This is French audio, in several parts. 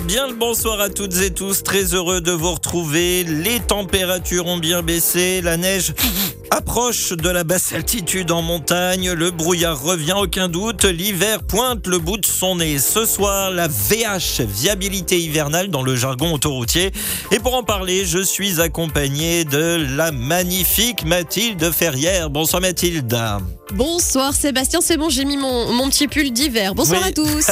bien le bonsoir à toutes et tous. Très heureux de vous retrouver. Les températures ont bien baissé. La neige approche de la basse altitude en montagne. Le brouillard revient, aucun doute. L'hiver pointe le bout de son nez. Ce soir, la VH, viabilité hivernale dans le jargon autoroutier. Et pour en parler, je suis accompagné de la magnifique Mathilde Ferrière. Bonsoir Mathilde. Bonsoir Sébastien, c'est bon, j'ai mis mon, mon petit pull d'hiver. Bonsoir Oui. à tous.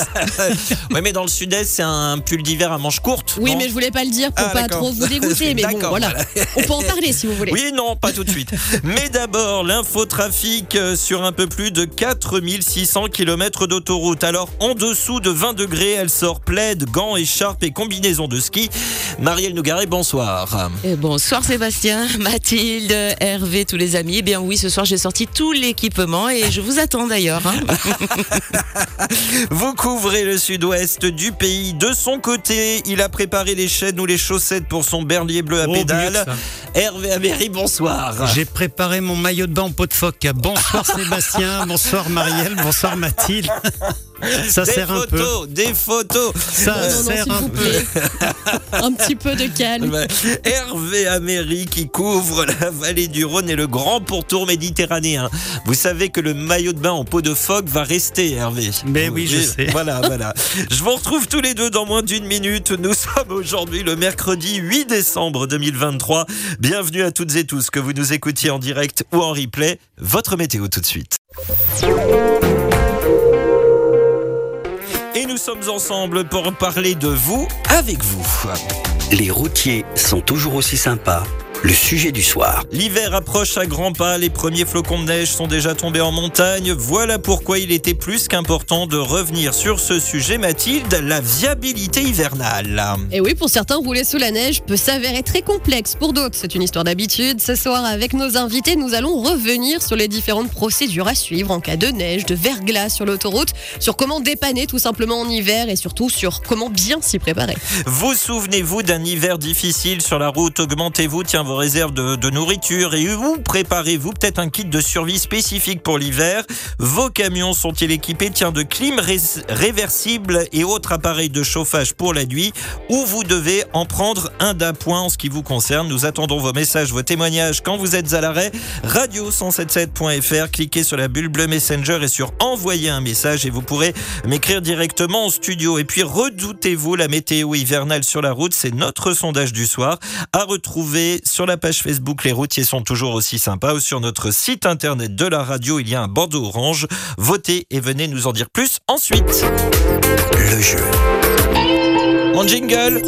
oui, mais dans le sud-est, c'est un pull d'hiver à manches courtes. Oui, mais je voulais pas le dire pour Ah, pas trop vous dégoûter, mais bon, D'accord, voilà. On peut en parler si vous voulez. Oui, non, pas tout de suite. Mais d'abord, l'infotrafic euh, sur un peu plus de 4600 km d'autoroute. Alors, en dessous de 20 degrés, elle sort plaid, gants, écharpe et combinaison de ski. Marielle Nougaret, bonsoir. Et bonsoir Sébastien, Mathilde, Hervé, tous les amis. Eh bien oui, ce soir j'ai sorti tout l'équipement et je vous attends d'ailleurs. hein. Vous couvrez le sud-ouest du pays. De son côté, il a préparé les chaînes ou les chaussettes pour son berlier bleu à Oh, ça. Hervé Améry, bonsoir. J'ai préparé mon maillot de bain en peau de phoque. Bonsoir Sébastien, bonsoir Marielle, bonsoir Mathilde. Ça des sert un peu. photos, des photos. Ça Non, non, non, sert un vous peu. un petit peu de calme. Hervé Améry qui couvre la vallée du Rhône et le grand pourtour méditerranéen. Vous savez que le maillot de bain en peau de phoque va rester, Hervé. Mais oui, je sais. Voilà, voilà. Je vous retrouve tous les deux dans moins d'une minute. Nous sommes aujourd'hui le mercredi 8 décembre 2023. Bienvenue à toutes et tous, que vous nous écoutiez en direct ou en replay. Votre météo tout de suite. Nous sommes ensemble pour parler de vous avec vous. Les routiers sont toujours aussi sympas. Le sujet du soir. L'hiver approche à grands pas, les premiers flocons de neige sont déjà tombés en montagne. Voilà pourquoi il était plus qu'important de revenir sur ce sujet, Mathilde, la viabilité hivernale. Et oui, pour certains, rouler sous la neige peut s'avérer très complexe. Pour d'autres, c'est une histoire d'habitude. Ce soir, avec nos invités, nous allons revenir sur les différentes procédures à suivre en cas de neige, de verglas sur l'autoroute, sur comment dépanner tout simplement en hiver et surtout sur comment bien s'y préparer. Vous souvenez-vous d'un hiver difficile sur la route? Augmentez-vous, tiens, vos réserves de, nourriture et vous préparez-vous peut-être un kit de survie spécifique pour l'hiver? Vos camions sont-ils équipés, tiens, de clim ré- réversible et autres appareils de chauffage pour la nuit? Ou vous devez en prendre un d'appoint en ce qui vous concerne? Nous attendons vos messages, vos témoignages quand vous êtes à l'arrêt. Radio177.fr, cliquez sur la bulle bleue Messenger et sur envoyer un message et vous pourrez m'écrire directement en studio. Et puis redoutez-vous la météo hivernale sur la route, c'est notre sondage du soir à retrouver sur la page Facebook Les routiers sont toujours aussi sympas ou sur notre site internet de la radio, il y a un bandeau orange. Votez et venez nous en dire plus ensuite. Le jeu. Mon jingle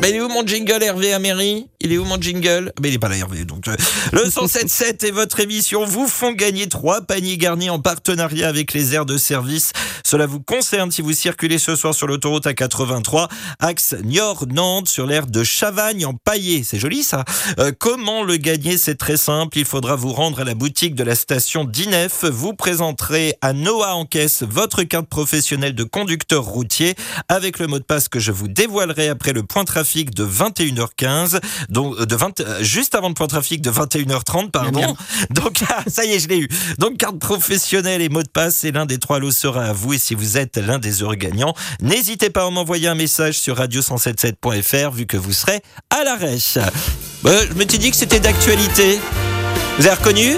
Mais il est où mon jingle Hervé Améry? Il est où mon jingle? Mais il est pas là Hervé donc euh, le 1077 et votre émission vous font gagner trois paniers garnis en partenariat avec les aires de service. Cela vous concerne si vous circulez ce soir sur l'autoroute A83 axe Niort-Nantes sur l'aire de Chavagne en paillé. C'est joli ça. Euh, comment le gagner? C'est très simple, il faudra vous rendre à la boutique de la station d'Inef, vous présenterez à Noah en caisse votre carte professionnelle de conducteur routier avec le mot de passe que je vous dévoilerai après le point trafic de 21h15, donc euh, de 20, euh, juste avant le point trafic de 21h30, pardon. Bien. Donc ah, ça y est, je l'ai eu. Donc carte professionnelle et mot de passe, et l'un des trois lots sera à vous. Et si vous êtes l'un des heureux gagnants, n'hésitez pas à m'envoyer un message sur radio177.fr vu que vous serez à l'arrêt. Euh, je me suis dit que c'était d'actualité. Vous avez reconnu?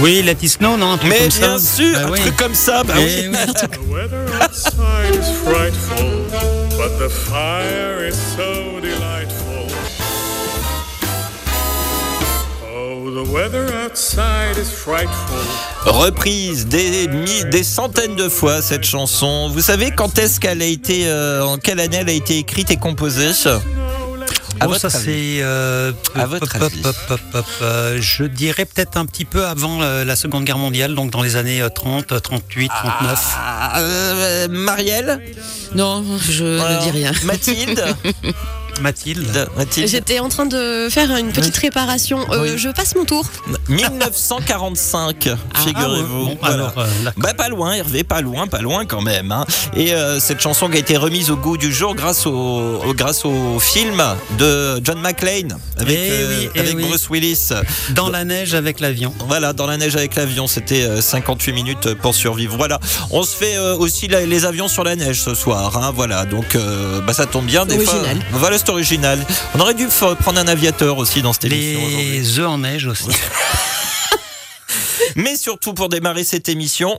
Oui, Let It Snow, non un truc Mais comme bien ça. sûr, Bah un oui. truc comme ça, bah Eh oui. oui. But the fire is so delightful. Oh, the weather outside is frightful. Reprise des centaines de fois cette chanson. Vous savez quand est-ce qu'elle a été, euh, en quelle année elle a été écrite et composée? À Oh, votre ça avis c'est. euh, À votre hop, hop, avis. hop, hop, hop, euh, je dirais peut-être un petit peu avant euh, la Seconde Guerre mondiale, donc dans les années euh, 30, 38, 39. Ah, euh, Marielle? Non, je ne dis rien. Mathilde? Mathilde. Mathilde J'étais en train de faire une petite réparation. Euh, Oui. Je passe mon tour. 1945, figurez-vous. Bon, Voilà. alors, euh, Bah pas loin Hervé, pas loin, pas loin quand même. hein. Et euh, cette chanson qui a été remise au goût du jour grâce au, au- grâce au film de John McClane avec, Eh euh, oui, eh avec oui. Bruce Willis. dans la neige avec l'avion. Voilà, dans la neige avec l'avion, c'était euh, 58 minutes pour survivre. Voilà, on se fait euh, aussi la- les avions sur la neige ce soir. hein, voilà, donc euh, bah, ça tombe bien. Des Original. fois, voilà, c'est original. On aurait dû prendre un aviateur aussi dans cette émission. Les œufs en neige aussi. Mais surtout pour démarrer cette émission,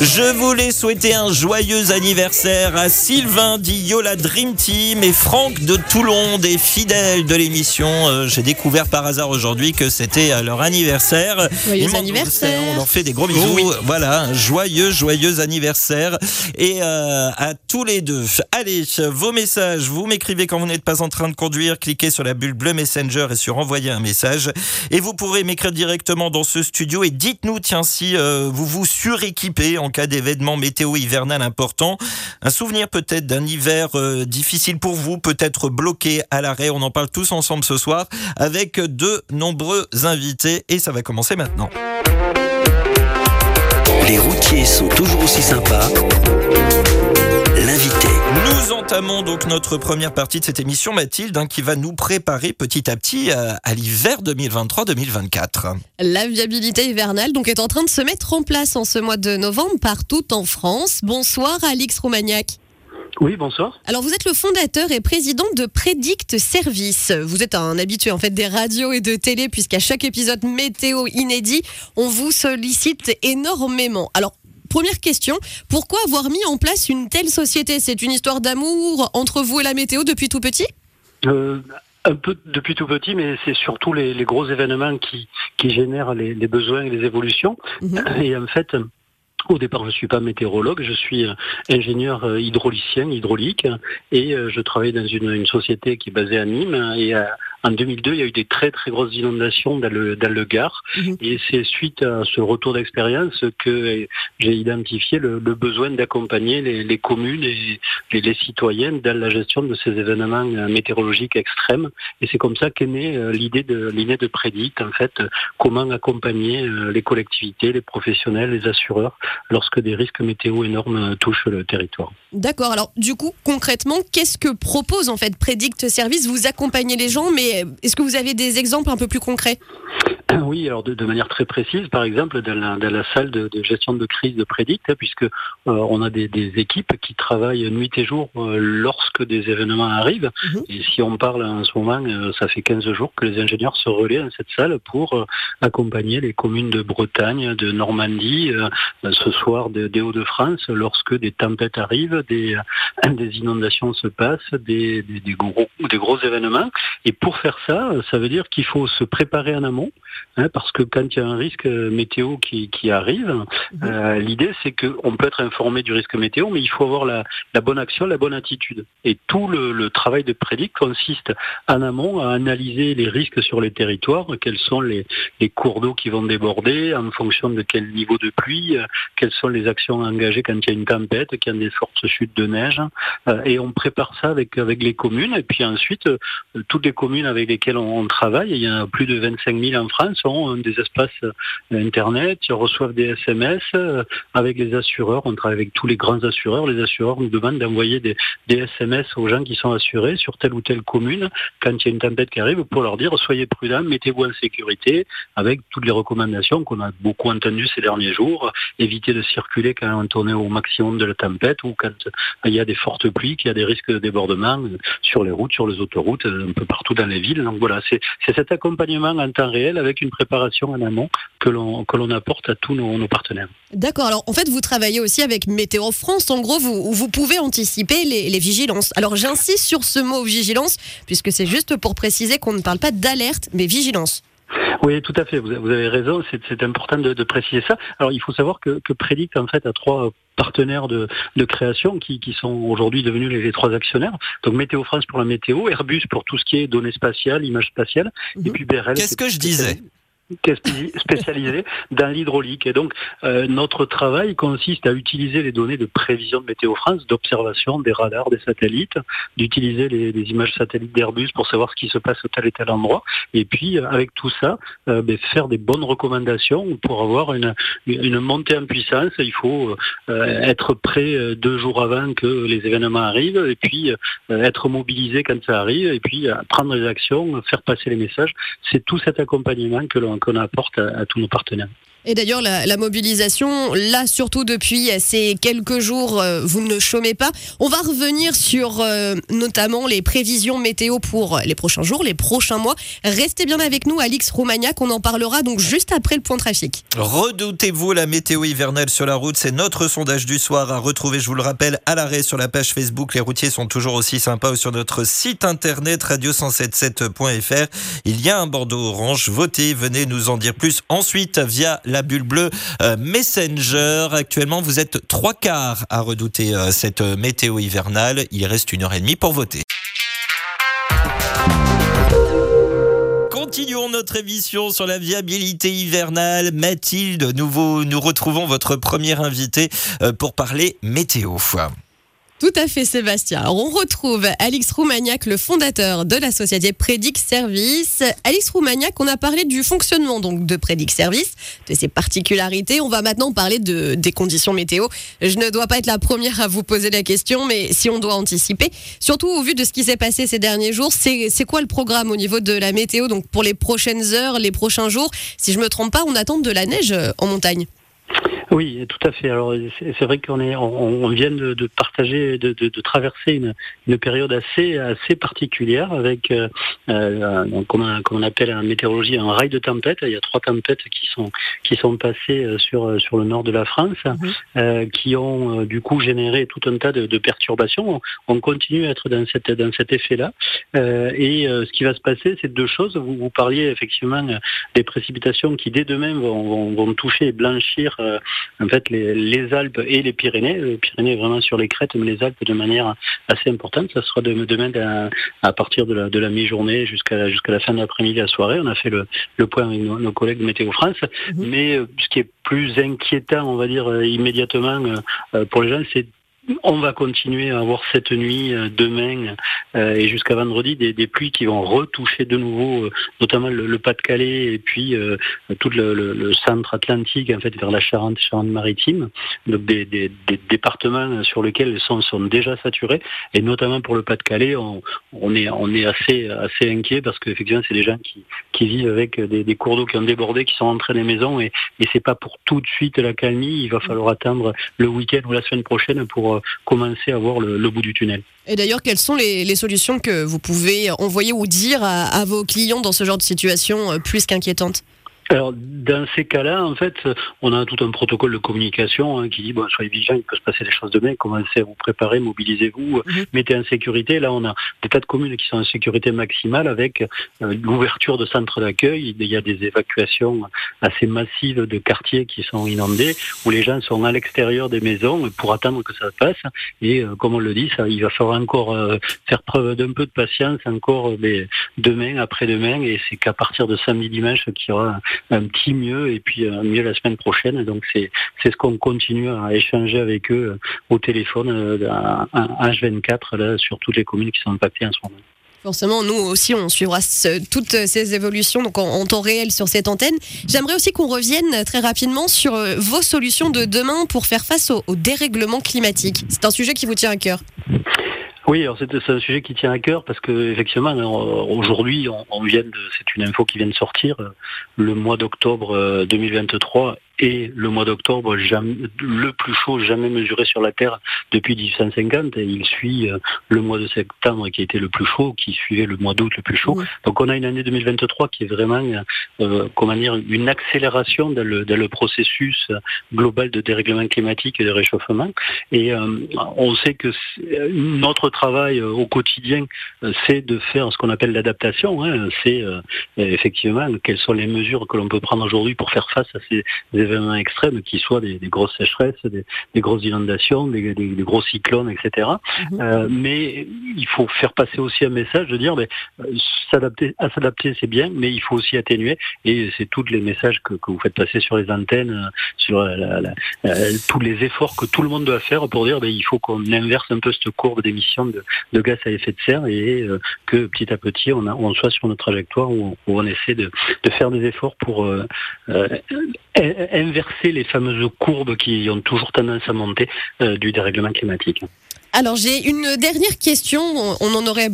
je voulais souhaiter un joyeux anniversaire à Sylvain Diola Dream Team et Franck de Toulon, des fidèles de l'émission. Euh, J'ai découvert par hasard aujourd'hui que c'était leur anniversaire. Joyeux anniversaire. On leur fait des gros bisous. Voilà, un joyeux, joyeux anniversaire. Et euh, à tous les deux. Allez, vos messages, vous m'écrivez quand vous n'êtes pas en train de conduire. Cliquez sur la bulle bleue Messenger et sur envoyer un message. Et vous pourrez m'écrire directement dans ce studio et dites-nous, tiens, si euh, vous vous suréquipez en cas d'événement météo hivernal important. Un souvenir peut-être d'un hiver euh, difficile pour vous, peut-être bloqué à l'arrêt. On en parle tous ensemble ce soir avec de nombreux invités et ça va commencer maintenant. Les routiers sont toujours aussi sympas. L'invité. Nous entamons donc notre première partie de cette émission, Mathilde, hein, qui va nous préparer petit à petit euh, à l'hiver 2023-2024. La viabilité hivernale donc est en train de se mettre en place en ce mois de novembre partout en France. Bonsoir Alix Roumagnac. Oui, bonsoir. Alors vous êtes le fondateur et président de Predict Service. Vous êtes un habitué en fait des radios et de télé puisqu'à chaque épisode météo inédit, on vous sollicite énormément. Alors Première question, pourquoi avoir mis en place une telle société? C'est une histoire d'amour entre vous et la météo depuis tout petit? Euh, un peu depuis tout petit, mais c'est surtout les, les gros événements qui, qui génèrent les, les besoins et les évolutions. Mhm. Et en fait, au départ, je suis pas météorologue, je suis euh, ingénieur euh, hydraulicien, hydraulique, et je travaille dans une, une société qui est basée à Nîmes. Et euh, en 2002, il y a eu des très très grosses inondations dans le, dans le Gard. Mhm. Et c'est suite à ce retour d'expérience que j'ai identifié le, le besoin d'accompagner les, les communes et les, les citoyens dans la gestion de ces événements météorologiques extrêmes. Et c'est comme ça qu'est née euh, l'idée de l'idée de en fait, comment accompagner euh, les collectivités, les professionnels, les assureurs lorsque des risques météo énormes touchent le territoire. D'accord. Alors, du coup, concrètement, qu'est-ce que propose en fait Predict Service Vous accompagnez les gens, mais est-ce que vous avez des exemples un peu plus concrets Oui, alors de, de manière très précise, par exemple, dans la, dans la salle de, de gestion de crise de Prédict, hein, puisque euh, on a des, des équipes qui travaillent nuit et jour euh, lorsque des événements arrivent. Mhm. Et si on parle en ce moment, euh, ça fait 15 jours que les ingénieurs se relaient dans cette salle pour euh, accompagner les communes de Bretagne, de Normandie, euh, ce soir de- des Hauts-de-France, lorsque des tempêtes arrivent, des, euh, des inondations se passent, des gros, des gros événements. Et pour faire ça, ça veut dire qu'il faut se préparer en amont, hein, parce que quand il y a un risque euh, météo qui, qui arrive, euh, l'idée c'est qu'on peut être informé du risque météo, mais il faut avoir la, la bonne action, la bonne attitude. Et tout le, le travail de prédic consiste en amont à analyser les risques sur les territoires, quels sont les, les cours d'eau qui vont déborder, en fonction de quel niveau de pluie, euh, quelles sont les actions engagées quand il y a une tempête, quand il y a des fortes chutes de neige. Euh, et on prépare ça avec, avec les communes. Et puis ensuite, toutes les communes avec lesquelles on, on travaille, il y en a plus de 25 000 en France, ont des espaces euh, Internet, ils reçoivent des SMS euh, avec les assureurs. On travaille avec tous les grands assureurs. Les assureurs nous demandent d'envoyer des, SMS aux gens qui sont assurés sur telle ou telle commune quand il y a une tempête qui arrive pour leur dire soyez prudents, mettez-vous en sécurité avec toutes les recommandations qu'on a beaucoup entendues ces derniers jours. Évitez de circuler quand on est au maximum de la tempête ou quand il y a des fortes pluies, qu'il y a des risques de débordement euh, sur les routes, sur les autoroutes, un peu partout dans les villes. Donc voilà, c'est cet accompagnement en temps réel avec une préparation en amont que l'on que l'on apporte à tous nos, nos partenaires. D'accord. Alors, en fait, vous travaillez aussi avec Météo France. En gros, vous, vous pouvez anticiper les, les vigilances. Alors, j'insiste sur ce mot vigilance, puisque c'est juste pour préciser qu'on ne parle pas d'alerte, mais vigilance. Oui, tout à fait. Vous avez, raison. C'est important de, de préciser ça. Alors, il faut savoir que, que Predict en fait a trois partenaires de, de création qui, qui sont aujourd'hui devenus les, les trois actionnaires. Donc Météo France pour la météo, Airbus pour tout ce qui est données spatiales, images spatiales, et Mhm. puis BRL. Qu'est-ce que je disais qui est spé- spécialisé dans l'hydraulique. Et donc, euh, notre travail consiste à utiliser les données de prévision de Météo France, d'observation des radars, des satellites, d'utiliser les, les images satellites d'Airbus pour savoir ce qui se passe au tel et tel endroit. Et puis, euh, avec tout ça, euh, ben, faire des bonnes recommandations pour avoir une, une montée en puissance. Il faut euh, être prêt euh, deux jours avant que les événements arrivent et puis euh, être mobilisé quand ça arrive et puis prendre des actions, faire passer les messages. C'est tout cet accompagnement que l'on qu'on apporte à, tous nos partenaires. Et d'ailleurs, la, mobilisation, là, surtout depuis ces quelques jours, euh, vous ne chômez pas. On va revenir sur euh, notamment les prévisions météo pour les prochains jours, les prochains mois. Restez bien avec nous, Alix Roumagnac. On en parlera donc juste après le point trafic. Redoutez-vous la météo hivernale sur la route C'est notre sondage du soir à retrouver, je vous le rappelle, à l'arrêt sur la page Facebook. Les routiers sont toujours aussi sympas ou sur notre site internet radio177.fr. Il y a un Bordeaux orange. Votez, venez nous en dire plus ensuite via la bulle bleue euh, Messenger. Actuellement, vous êtes trois quarts à redouter euh, cette euh, météo hivernale. Il reste une heure et demie pour voter. Continuons notre émission sur la viabilité hivernale. Mathilde, nous, nous retrouvons votre première invitée pour parler météo. Tout à fait, Sébastien. Alors, on retrouve Alix Roumagnac, le fondateur de la société Prédic Service. Alix Roumagnac, on a parlé du fonctionnement donc de Prédic Service, de ses particularités. On va maintenant parler de, des conditions météo. Je ne dois pas être la première à vous poser la question, mais si on doit anticiper, surtout au vu de ce qui s'est passé ces derniers jours, c'est quoi le programme au niveau de la météo Donc, pour les prochaines heures, les prochains jours, si je me trompe pas, on attend de la neige euh, en montagne. Oui, tout à fait. Alors c'est vrai qu'on est, on, on vient de, de partager, de, de, de traverser une, une période assez assez particulière avec, euh, euh, comme, on, comme on appelle en météorologie, un rail de tempête. Il y a trois tempêtes qui sont qui sont passées euh, sur sur le nord de la France, Mhm. euh, qui ont euh, du coup généré tout un tas de, de perturbations. On, on continue à être dans cette dans cet effet-là. Euh, et euh, ce qui va se passer, c'est deux choses. Vous, vous parliez effectivement euh, des précipitations qui dès demain vont, vont, vont toucher et blanchir euh, en fait les, les Alpes et les Pyrénées. Les Pyrénées vraiment sur les crêtes, mais les Alpes de manière assez importante. Ça sera de, demain à, à partir de la, de la mi-journée jusqu'à jusqu'à la fin de l'après-midi, la soirée. On a fait le, le point avec nos, nos collègues de Météo France. Mhm. Mais euh, ce qui est plus inquiétant, on va dire euh, immédiatement euh, euh, pour les gens, c'est on va continuer à avoir cette nuit, euh, demain euh, et jusqu'à vendredi, des, des pluies qui vont retoucher de nouveau, euh, notamment le, Pas-de-Calais et puis tout le, centre atlantique, en fait, vers la Charente, Charente-Maritime. Donc des, des- des départements sur lesquels les sons sont déjà saturés, et notamment pour le Pas-de-Calais, on, est, assez, assez inquiet parce qu'effectivement, c'est des gens qui, vivent avec des, des cours d'eau qui ont débordé, qui sont entrés dans les maisons, et, et c'est pas pour tout de suite la calmie. Il va falloir attendre le week-end ou la semaine prochaine pour commencer à voir le, bout du tunnel. Et d'ailleurs, quelles sont les, solutions que vous pouvez envoyer ou dire à, à vos clients dans ce genre de situation euh, plus qu'inquiétante Alors, dans ces cas-là, en fait, on a tout un protocole de communication hein, qui dit, bon, soyez vigilants, il peut se passer des choses demain, commencez à vous préparer, mobilisez-vous, Mhm. mettez en sécurité. Là, on a des tas de communes qui sont en sécurité maximale avec euh, l'ouverture de centres d'accueil. Il y a des évacuations assez massives de quartiers qui sont inondés, où les gens sont à l'extérieur des maisons pour attendre que ça passe. Et euh, comme on le dit, ça, il va falloir encore euh, faire preuve d'un peu de patience, encore mais demain, après-demain, et c'est qu'à partir de samedi, dimanche qu'il y aura un petit mieux et puis un mieux la semaine prochaine. Donc c'est c'est ce qu'on continue à échanger avec eux euh, au téléphone euh, à- à H24 là sur toutes les communes qui sont impactées en ce moment. Forcément, nous aussi, on suivra toutes ces évolutions donc en, temps réel sur cette antenne. J'aimerais aussi qu'on revienne très rapidement sur euh, vos solutions de demain pour faire face au dérèglement climatique. C'est un sujet qui vous tient à cœur. Oui, alors c'est un sujet qui tient à cœur parce que effectivement euh, aujourd'hui on, vient c'est une info qui vient de sortir euh, le mois d'octobre euh, 2023 et le mois d'octobre le plus chaud jamais mesuré sur la Terre depuis 1850 et il suit euh, le mois de septembre qui a été le plus chaud qui suivait le mois d'août le plus chaud Oui. donc on a une année 2023 qui est vraiment euh, comment dire une accélération dans le, dans le processus global de dérèglement climatique et de réchauffement et euh, on sait que notre travail au quotidien, c'est de faire ce qu'on appelle l'adaptation. hein. C'est euh, effectivement quelles sont les mesures que l'on peut prendre aujourd'hui pour faire face à ces événements extrêmes qui soient des, des grosses sécheresses, des, des grosses inondations, des, gros cyclones, etc. Mhm. Euh, mais il faut faire passer aussi un message de dire mais, euh, s'adapter à s'adapter c'est bien, mais il faut aussi atténuer et c'est tous les messages que, que vous faites passer sur les antennes, euh, sur la- la- la- tous les efforts que tout le monde doit faire pour dire ben, il faut qu'on inverse un peu cette courbe d'émissions de, de gaz à effet de serre et euh, que petit à petit on, a- on soit sur notre trajectoire où, où on essaie de, de faire des efforts pour euh, inverser les fameuses courbes qui ont toujours tendance à monter euh, du dérèglement climatique. Alors j'ai une dernière question. On en aurait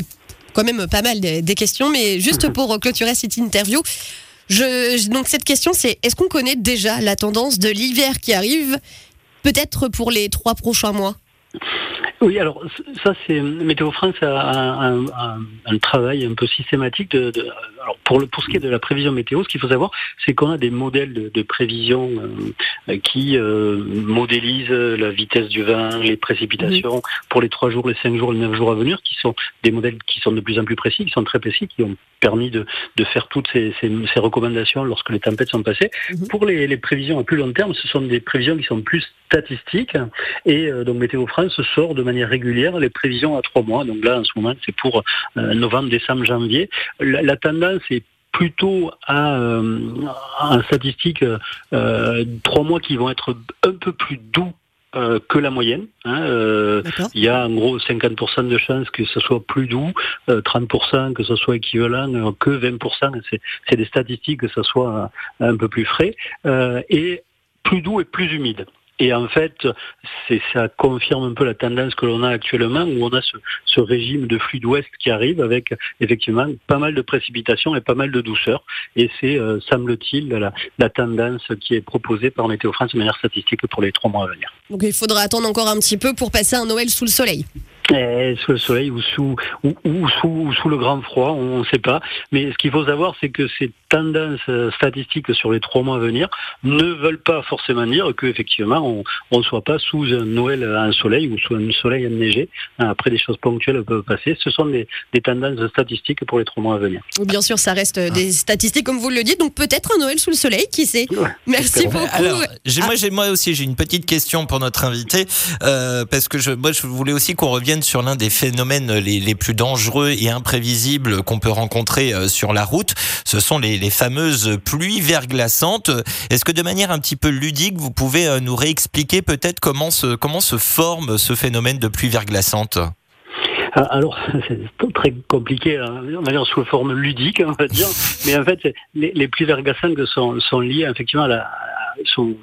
quand même pas mal des questions, mais juste pour clôturer cette interview. Je, donc cette question c'est est-ce qu'on connaît déjà la tendance de l'hiver qui arrive peut-être pour les trois prochains mois? Oui, alors ça c'est Météo France a un, un- un- un travail un peu systématique de, de- alors pour le pour ce qui est de la prévision météo, ce qu'il faut savoir, c'est qu'on a des modèles de, de prévision euh, qui euh, modélisent la vitesse du vent, les précipitations pour les trois jours, les cinq jours, les neuf jours à venir, qui sont des modèles qui sont de plus en plus précis, qui sont très précis, qui ont permis de, de faire toutes ces, ces- ces recommandations lorsque les tempêtes sont passées. Mhm. Pour les, les prévisions à plus long terme, ce sont des prévisions qui sont plus statistiques et euh, donc Météo France sort de manière régulière les prévisions à trois mois. Donc là, en ce moment, c'est pour euh, novembre, décembre, janvier. La, la tendance est plutôt à, euh, en statistique euh, trois mois qui vont être un peu plus doux euh, que la moyenne. hein, euh, il y a en gros 50% de chances que ce soit plus doux, euh, 30% que ce soit équivalent, euh, que 20%. C'est, c'est des statistiques que ce soit euh, un peu plus frais. Euh, et plus doux et plus humide. Et en fait, c'est, ça confirme un peu la tendance que l'on a actuellement, où on a ce, ce régime de flux d'ouest qui arrive avec effectivement pas mal de précipitations et pas mal de douceur. Et c'est, euh, semble-t-il, la, la tendance qui est proposée par Météo France de manière statistique pour les trois mois à venir. Donc il faudra attendre encore un petit peu pour passer un Noël sous le soleil. Eh, sous le soleil ou sous, ou, ou sous, ou sous le grand froid, on ne sait pas. Mais ce qu'il faut savoir, c'est que ces tendances euh, statistiques sur les trois mois à venir ne veulent pas forcément dire qu'effectivement on ne soit pas sous un Noël en soleil ou sous un soleil enneigé. Après, des choses ponctuelles peuvent passer. Ce sont des, des tendances statistiques pour les trois mois à venir. Bien sûr, ça reste euh, des statistiques comme vous le dites, donc peut-être un Noël sous le soleil, qui sait? Ouais, Merci beaucoup. Alors, j'ai, moi, j'ai, moi aussi, j'ai une petite question pour notre invité, euh, parce que je, moi, je voulais aussi qu'on revienne sur l'un des phénomènes les, les plus dangereux et imprévisibles qu'on peut rencontrer euh, sur la route. Ce sont les, les fameuses pluies verglaçantes. Est-ce que de manière un petit peu ludique, vous pouvez euh, nous réexpliquer peut-être comment se, comment se forme ce phénomène de pluie verglaçante? Ah, Alors, c'est très compliqué, hein. on va dire sous forme ludique, on va dire. Mais en fait, les, les pluies verglaçantes sont, sont liées effectivement à la, sont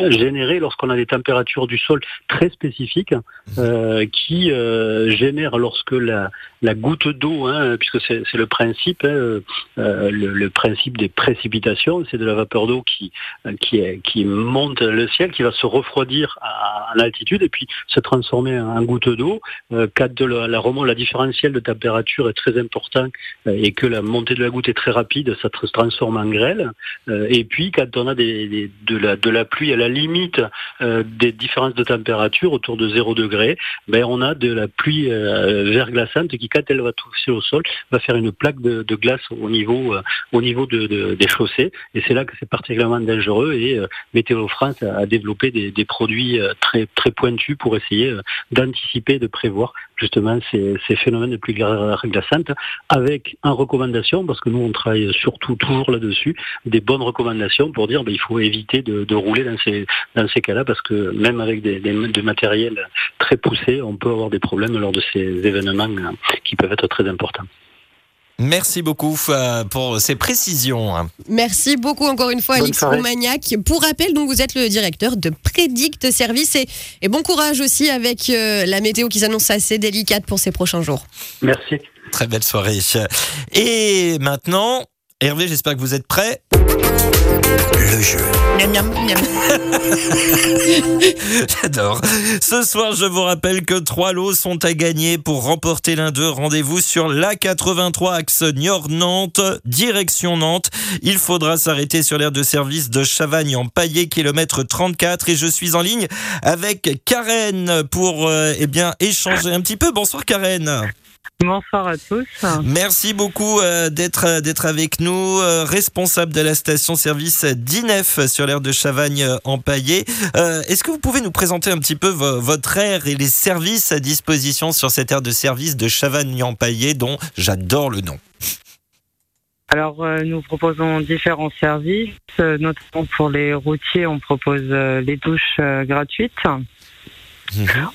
euh, générées lorsqu'on a des températures du sol très spécifiques euh, qui euh, génèrent lorsque la, la goutte d'eau, hein, puisque c'est le principe, hein, euh, le, le principe des précipitations, c'est de la vapeur d'eau qui, euh, qui, qui monte le ciel, qui va se refroidir à, altitude et puis se transformer en goutte d'eau. Euh, quand de la, la la différentielle de température est très important euh, et que la montée de la goutte est très rapide, ça se transforme en grêle. Euh, et puis quand on a des, des- de, la, de la pluie à la limite euh, des différences de température autour de 0 degré, ben on a de la pluie verglaçante qui quand elle va toucher au sol va faire une plaque de, glace au niveau euh, au niveau de, de- des chaussées. Et c'est là que c'est particulièrement dangereux. Et euh, Météo France a, développé des, des produits euh, très très pointus pour essayer d'anticiper, de prévoir justement ces, phénomènes de pluie verglaçante avec en recommandation parce que nous on travaille surtout toujours là-dessus des bonnes recommandations pour dire ben, il faut éviter de, rouler dans ces dans ces cas-là parce que même avec des, des, très poussés on peut avoir des problèmes lors de ces événements euh, qui peuvent être très importants. Merci beaucoup euh, pour ces précisions. Merci beaucoup encore une fois, Bonne Alix. Roumaniac. Pour rappel, donc vous êtes le directeur de Predict Service et, et bon courage aussi avec euh, la météo qui s'annonce assez délicate pour ces prochains jours. Merci. Très belle soirée. Et maintenant, Hervé, j'espère que vous êtes prêts. Le jeu. J'adore. Ce soir, je vous rappelle que trois lots sont à gagner. Pour remporter l'un d'eux, rendez-vous sur l'A83 axe Niort-Nantes, direction Nantes. Il faudra s'arrêter sur l'aire de service de Chavagne en Paillé, kilomètre 34. Et je suis en ligne avec Karen pour euh, eh bien, échanger un petit peu. Bonsoir Karen. Bonsoir à tous. Merci beaucoup euh, d'être euh, d'être avec nous, euh, responsable de la station-service d'INEF sur l'aire de Chavagne-Empaillé. Est-ce que vous pouvez nous présenter un petit peu vo- votre aire et les services à disposition sur cette aire de service de Chavagne-Empaillé, dont j'adore le nom? Alors, euh, nous proposons différents services, euh, notamment pour les routiers, on propose euh, les douches euh,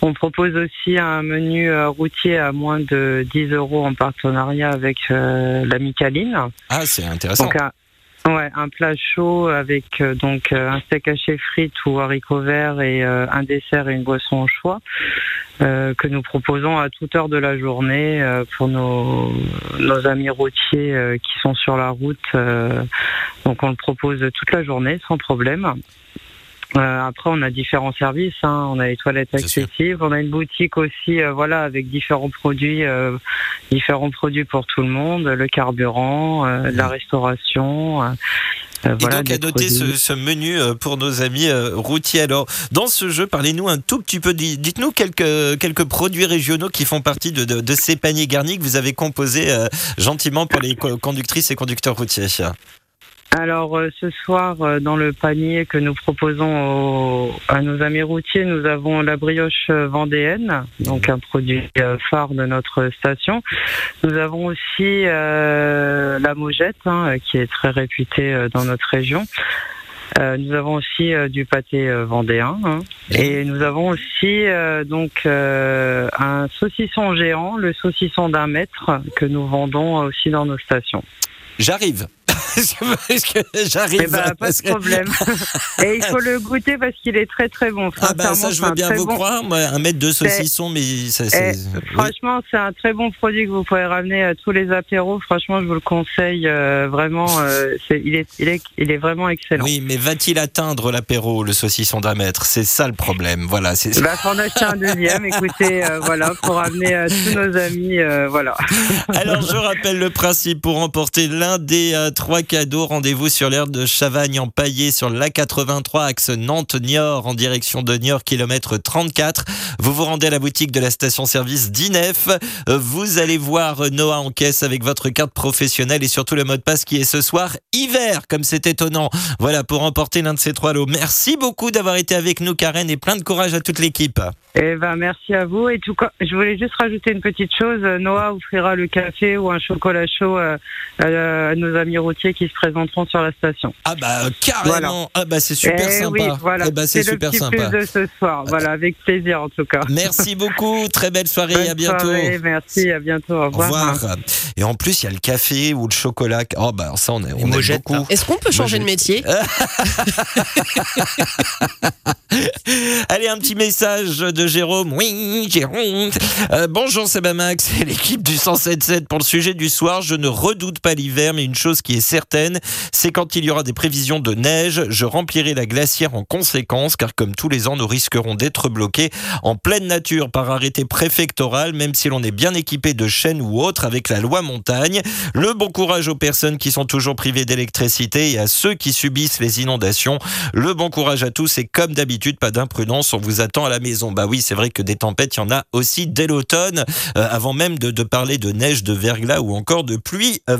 On propose aussi un menu euh, routier à moins de 10 euros en partenariat avec euh, la Micaline. Ah, c'est intéressant. Donc un, ouais, un plat chaud avec euh, donc euh, un steak haché frites ou haricots verts et euh, un dessert et une boisson au choix que nous proposons à toute heure de la journée pour nos, nos amis routiers qui sont sur la route. donc on le propose toute la journée sans problème. Euh, après, on a différents services. hein. On a les toilettes accessibles. On a une boutique aussi, euh, voilà, avec différents produits, euh, différents produits pour tout le monde. Le carburant, euh, la restauration. euh, euh, Et voilà, donc à noter ce, ce menu pour nos amis euh, routiers. Alors, dans ce jeu, parlez-nous un tout petit peu, di- dites-nous quelques, quelques produits régionaux qui font partie de, de, de ces paniers garnis que vous avez composés euh, gentiment pour les co- conductrices et conducteurs routiers. Alors euh, ce soir, euh, dans le panier que nous proposons à nos amis routiers, nous avons la brioche euh, vendéenne, donc un produit phare de notre station. Nous avons aussi la mojette, hein, qui est très réputée dans notre région. Nous avons aussi du pâté vendéen hein. et nous avons aussi donc un saucisson géant, le saucisson d'un mètre que nous vendons aussi dans nos stations. J'arrive. J'arrive. Ben, pas de problème. Et il faut le goûter parce qu'il est très très bon. Ah bah ça je veux bien vous bon- croire, moi, un mètre de saucisson, mais ça. Eh, oui. Franchement, c'est un très bon produit que vous pouvez ramener à tous les apéros. Franchement, je vous le conseille euh, vraiment. euh, il, est, il, est, il est vraiment excellent. Oui, mais va-t-il atteindre l'apéro, le saucisson d'un mètre? C'est ça le problème. Voilà, c'est Bah, faut en acheter un deuxième. Écoutez, euh, voilà, pour ramener à tous nos amis. voilà. Alors, je rappelle le principe pour remporter l'un des euh, trois cadeaux. Rendez-vous sur l'aire de Chavagne en Paillé sur l'A83 axe Nantes-Niort en direction de Niort, kilomètre 34. Vous vous rendez à la boutique de la station-service d'INEF. Euh, Vous allez voir Noah en caisse avec votre carte professionnelle et surtout le mot de passe qui est ce soir hiver, comme c'est étonnant. Voilà, pour remporter l'un de ces trois lots. Merci beaucoup d'avoir été avec nous, Karen, et plein de courage à toute l'équipe. Eh ben, merci à vous. Et je voulais juste rajouter une petite chose. Noah offrira le café ou un chocolat chaud euh, à nos amis routiers qui se présenteront sur la station. Ah bah euh, carrément. Ah bah c'est super Eh sympa. Oui, voilà. Eh bah, c'est le super petit sympa. plus de ce soir. Voilà, avec plaisir en tout cas. Merci beaucoup, très belle soirée, Bonne à bientôt. soirée, merci, à bientôt. Au Au revoir. Et en plus, il y a le café ou le chocolat. Oh bah ça, on, est, on aime mojettes, beaucoup. Est-ce qu'on peut changer de métier Allez, un petit message de Jérôme. Oui, Jérôme. Euh, bonjour, c'est Max et l'équipe du 107.7 pour le sujet du soir. Je ne redoute pas l'hiver, mais une chose qui est certaine, c'est quand il y aura des prévisions de neige, je remplirai la glacière en conséquence, car comme tous les ans, nous risquerons d'être bloqués en pleine nature par arrêté préfectoral, même si l'on est bien équipé de chaînes ou autres avec la loi montagne. Le bon courage aux personnes qui sont toujours privées d'électricité et à ceux qui subissent les inondations. Le bon courage à tous et comme d'habitude, pas d'imprudence, on vous attend à la maison. Bah oui, c'est vrai que des tempêtes, il y en a aussi dès l'automne, euh, avant même de, parler de neige, de verglas ou encore de pluie euh,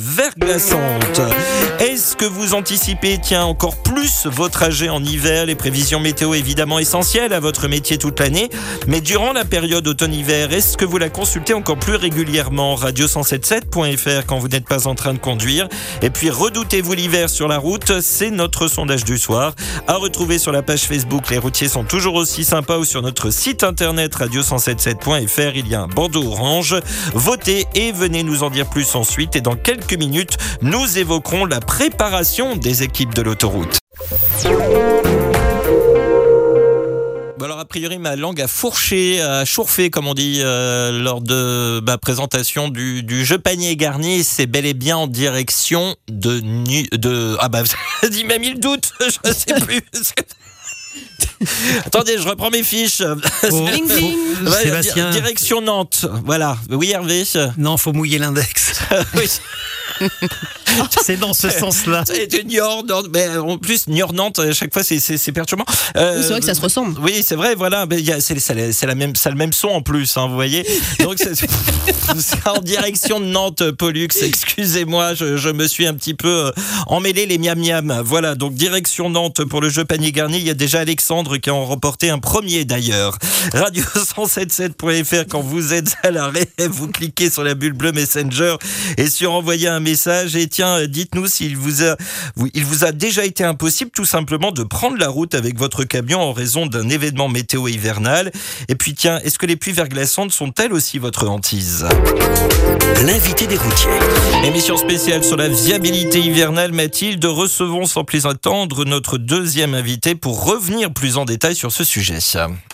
Est-ce que vous anticipez, tiens, encore plus vos trajets en hiver? Les prévisions météo évidemment essentielles à votre métier toute l'année, mais durant la période automne-hiver, est-ce que vous la consultez encore plus régulièrement? Radio177.fr quand vous n'êtes pas en train de conduire Et puis redoutez-vous l'hiver sur la route C'est notre sondage du soir. À retrouver sur la page Facebook, les routiers sont toujours aussi sympas ou sur notre site internet radio177.fr. Il y a un bandeau orange. Votez et venez nous en dire plus ensuite. Et dans quelques minutes, nous évoquerons la préparation des équipes de l'autoroute. Alors a priori ma langue a fourché, a chourfé comme on dit euh, lors de ma présentation du, du jeu panier garni. C'est bel et bien en direction de nu, de ah bah il m'a mis le doute, je sais plus. Attendez, je reprends mes fiches. Oh, Bling, faut- bling. Ouais, Sébastien, di- direction Nantes. Voilà. Oui Hervé. non, faut mouiller l'index. oui. C'est dans ce sens-là. C'est de Niort, Nantes. Mais en plus, Niort Nantes, à chaque fois, c'est- perturbant. Euh, C'est vrai que ça se ressemble. Oui, c'est vrai, voilà. C'est la, même, le même son en plus, hein, vous voyez. Donc c'est en direction de Nantes, Pollux. Excusez-moi, je, je me suis un petit peu euh, emmêlé les miam miam. Voilà, donc direction Nantes pour le jeu panier garni. Il y a déjà Alexandre qui en remporté un premier d'ailleurs. Radio177.fr quand vous êtes à l'arrêt, vous cliquez sur la bulle bleue Messenger et sur envoyer un message. Et tiens, dites-nous s'il vous a, il vous a déjà été impossible tout simplement de prendre la route avec votre camion en raison d'un événement météo hivernal. Et puis tiens, est-ce que les pluies verglaçantes sont-elles aussi votre hantise? L'invité des routiers. Émission spéciale sur la viabilité hivernale, Mathilde. Recevons sans plus attendre notre deuxième invité pour revenir plus en détail sur ce sujet.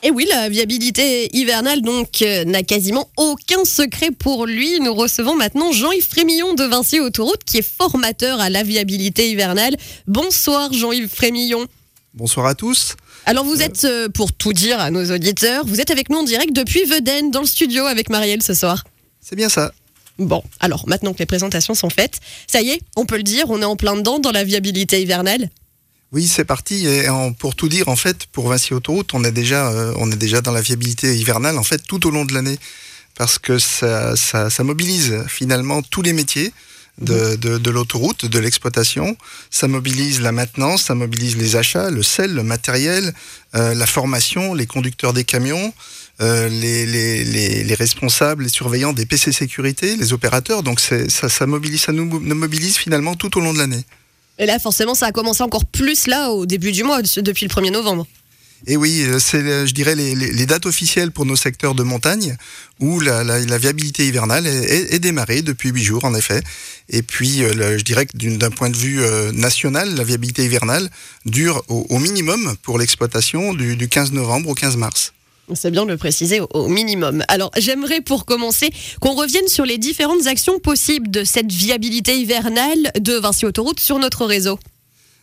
Et oui, la viabilité hivernale donc euh, n'a quasiment aucun secret pour lui. Nous recevons maintenant Jean-Yves Frémillon de Vinci Autoroute qui est formateur à la viabilité hivernale. Bonsoir Jean-Yves Frémillon. Bonsoir à tous. Alors vous êtes, euh, pour tout dire à nos auditeurs, vous êtes avec nous en direct depuis Veden dans le studio avec Marielle ce soir. C'est bien ça. Bon, alors maintenant que les présentations sont faites, ça y est, on peut le dire, on est en plein dedans dans la viabilité hivernale. Oui, c'est parti. Et en- pour tout dire, en fait, pour Vinci Autoroute, on est déjà, euh, on est déjà dans la viabilité hivernale, en fait, tout au long de l'année, parce que ça, ça, ça mobilise finalement tous les métiers. De, de, l'autoroute, de l'exploitation. Ça mobilise la maintenance, ça mobilise les achats, le sel, le matériel, euh, la formation, les conducteurs des camions, euh, les, les, les, les responsables, les surveillants des PC sécurité, les opérateurs. Donc ça, ça, mobilise, ça nous, nous mobilise finalement tout au long de l'année. Et là, forcément, ça a commencé encore plus là au début du mois, depuis le 1er novembre. Et oui, euh, c'est, euh, je dirais, les, dates officielles pour nos secteurs de montagne, où la, viabilité hivernale est, démarrée depuis huit jours, en effet. Et puis, euh, je dirais que d'un point de vue national, la viabilité hivernale dure au, minimum pour l'exploitation du, du 15 novembre au 15 mars. C'est bien de le préciser au minimum. Alors, j'aimerais pour commencer qu'on revienne sur les différentes actions possibles de cette viabilité hivernale de Vinci Autoroute sur notre réseau.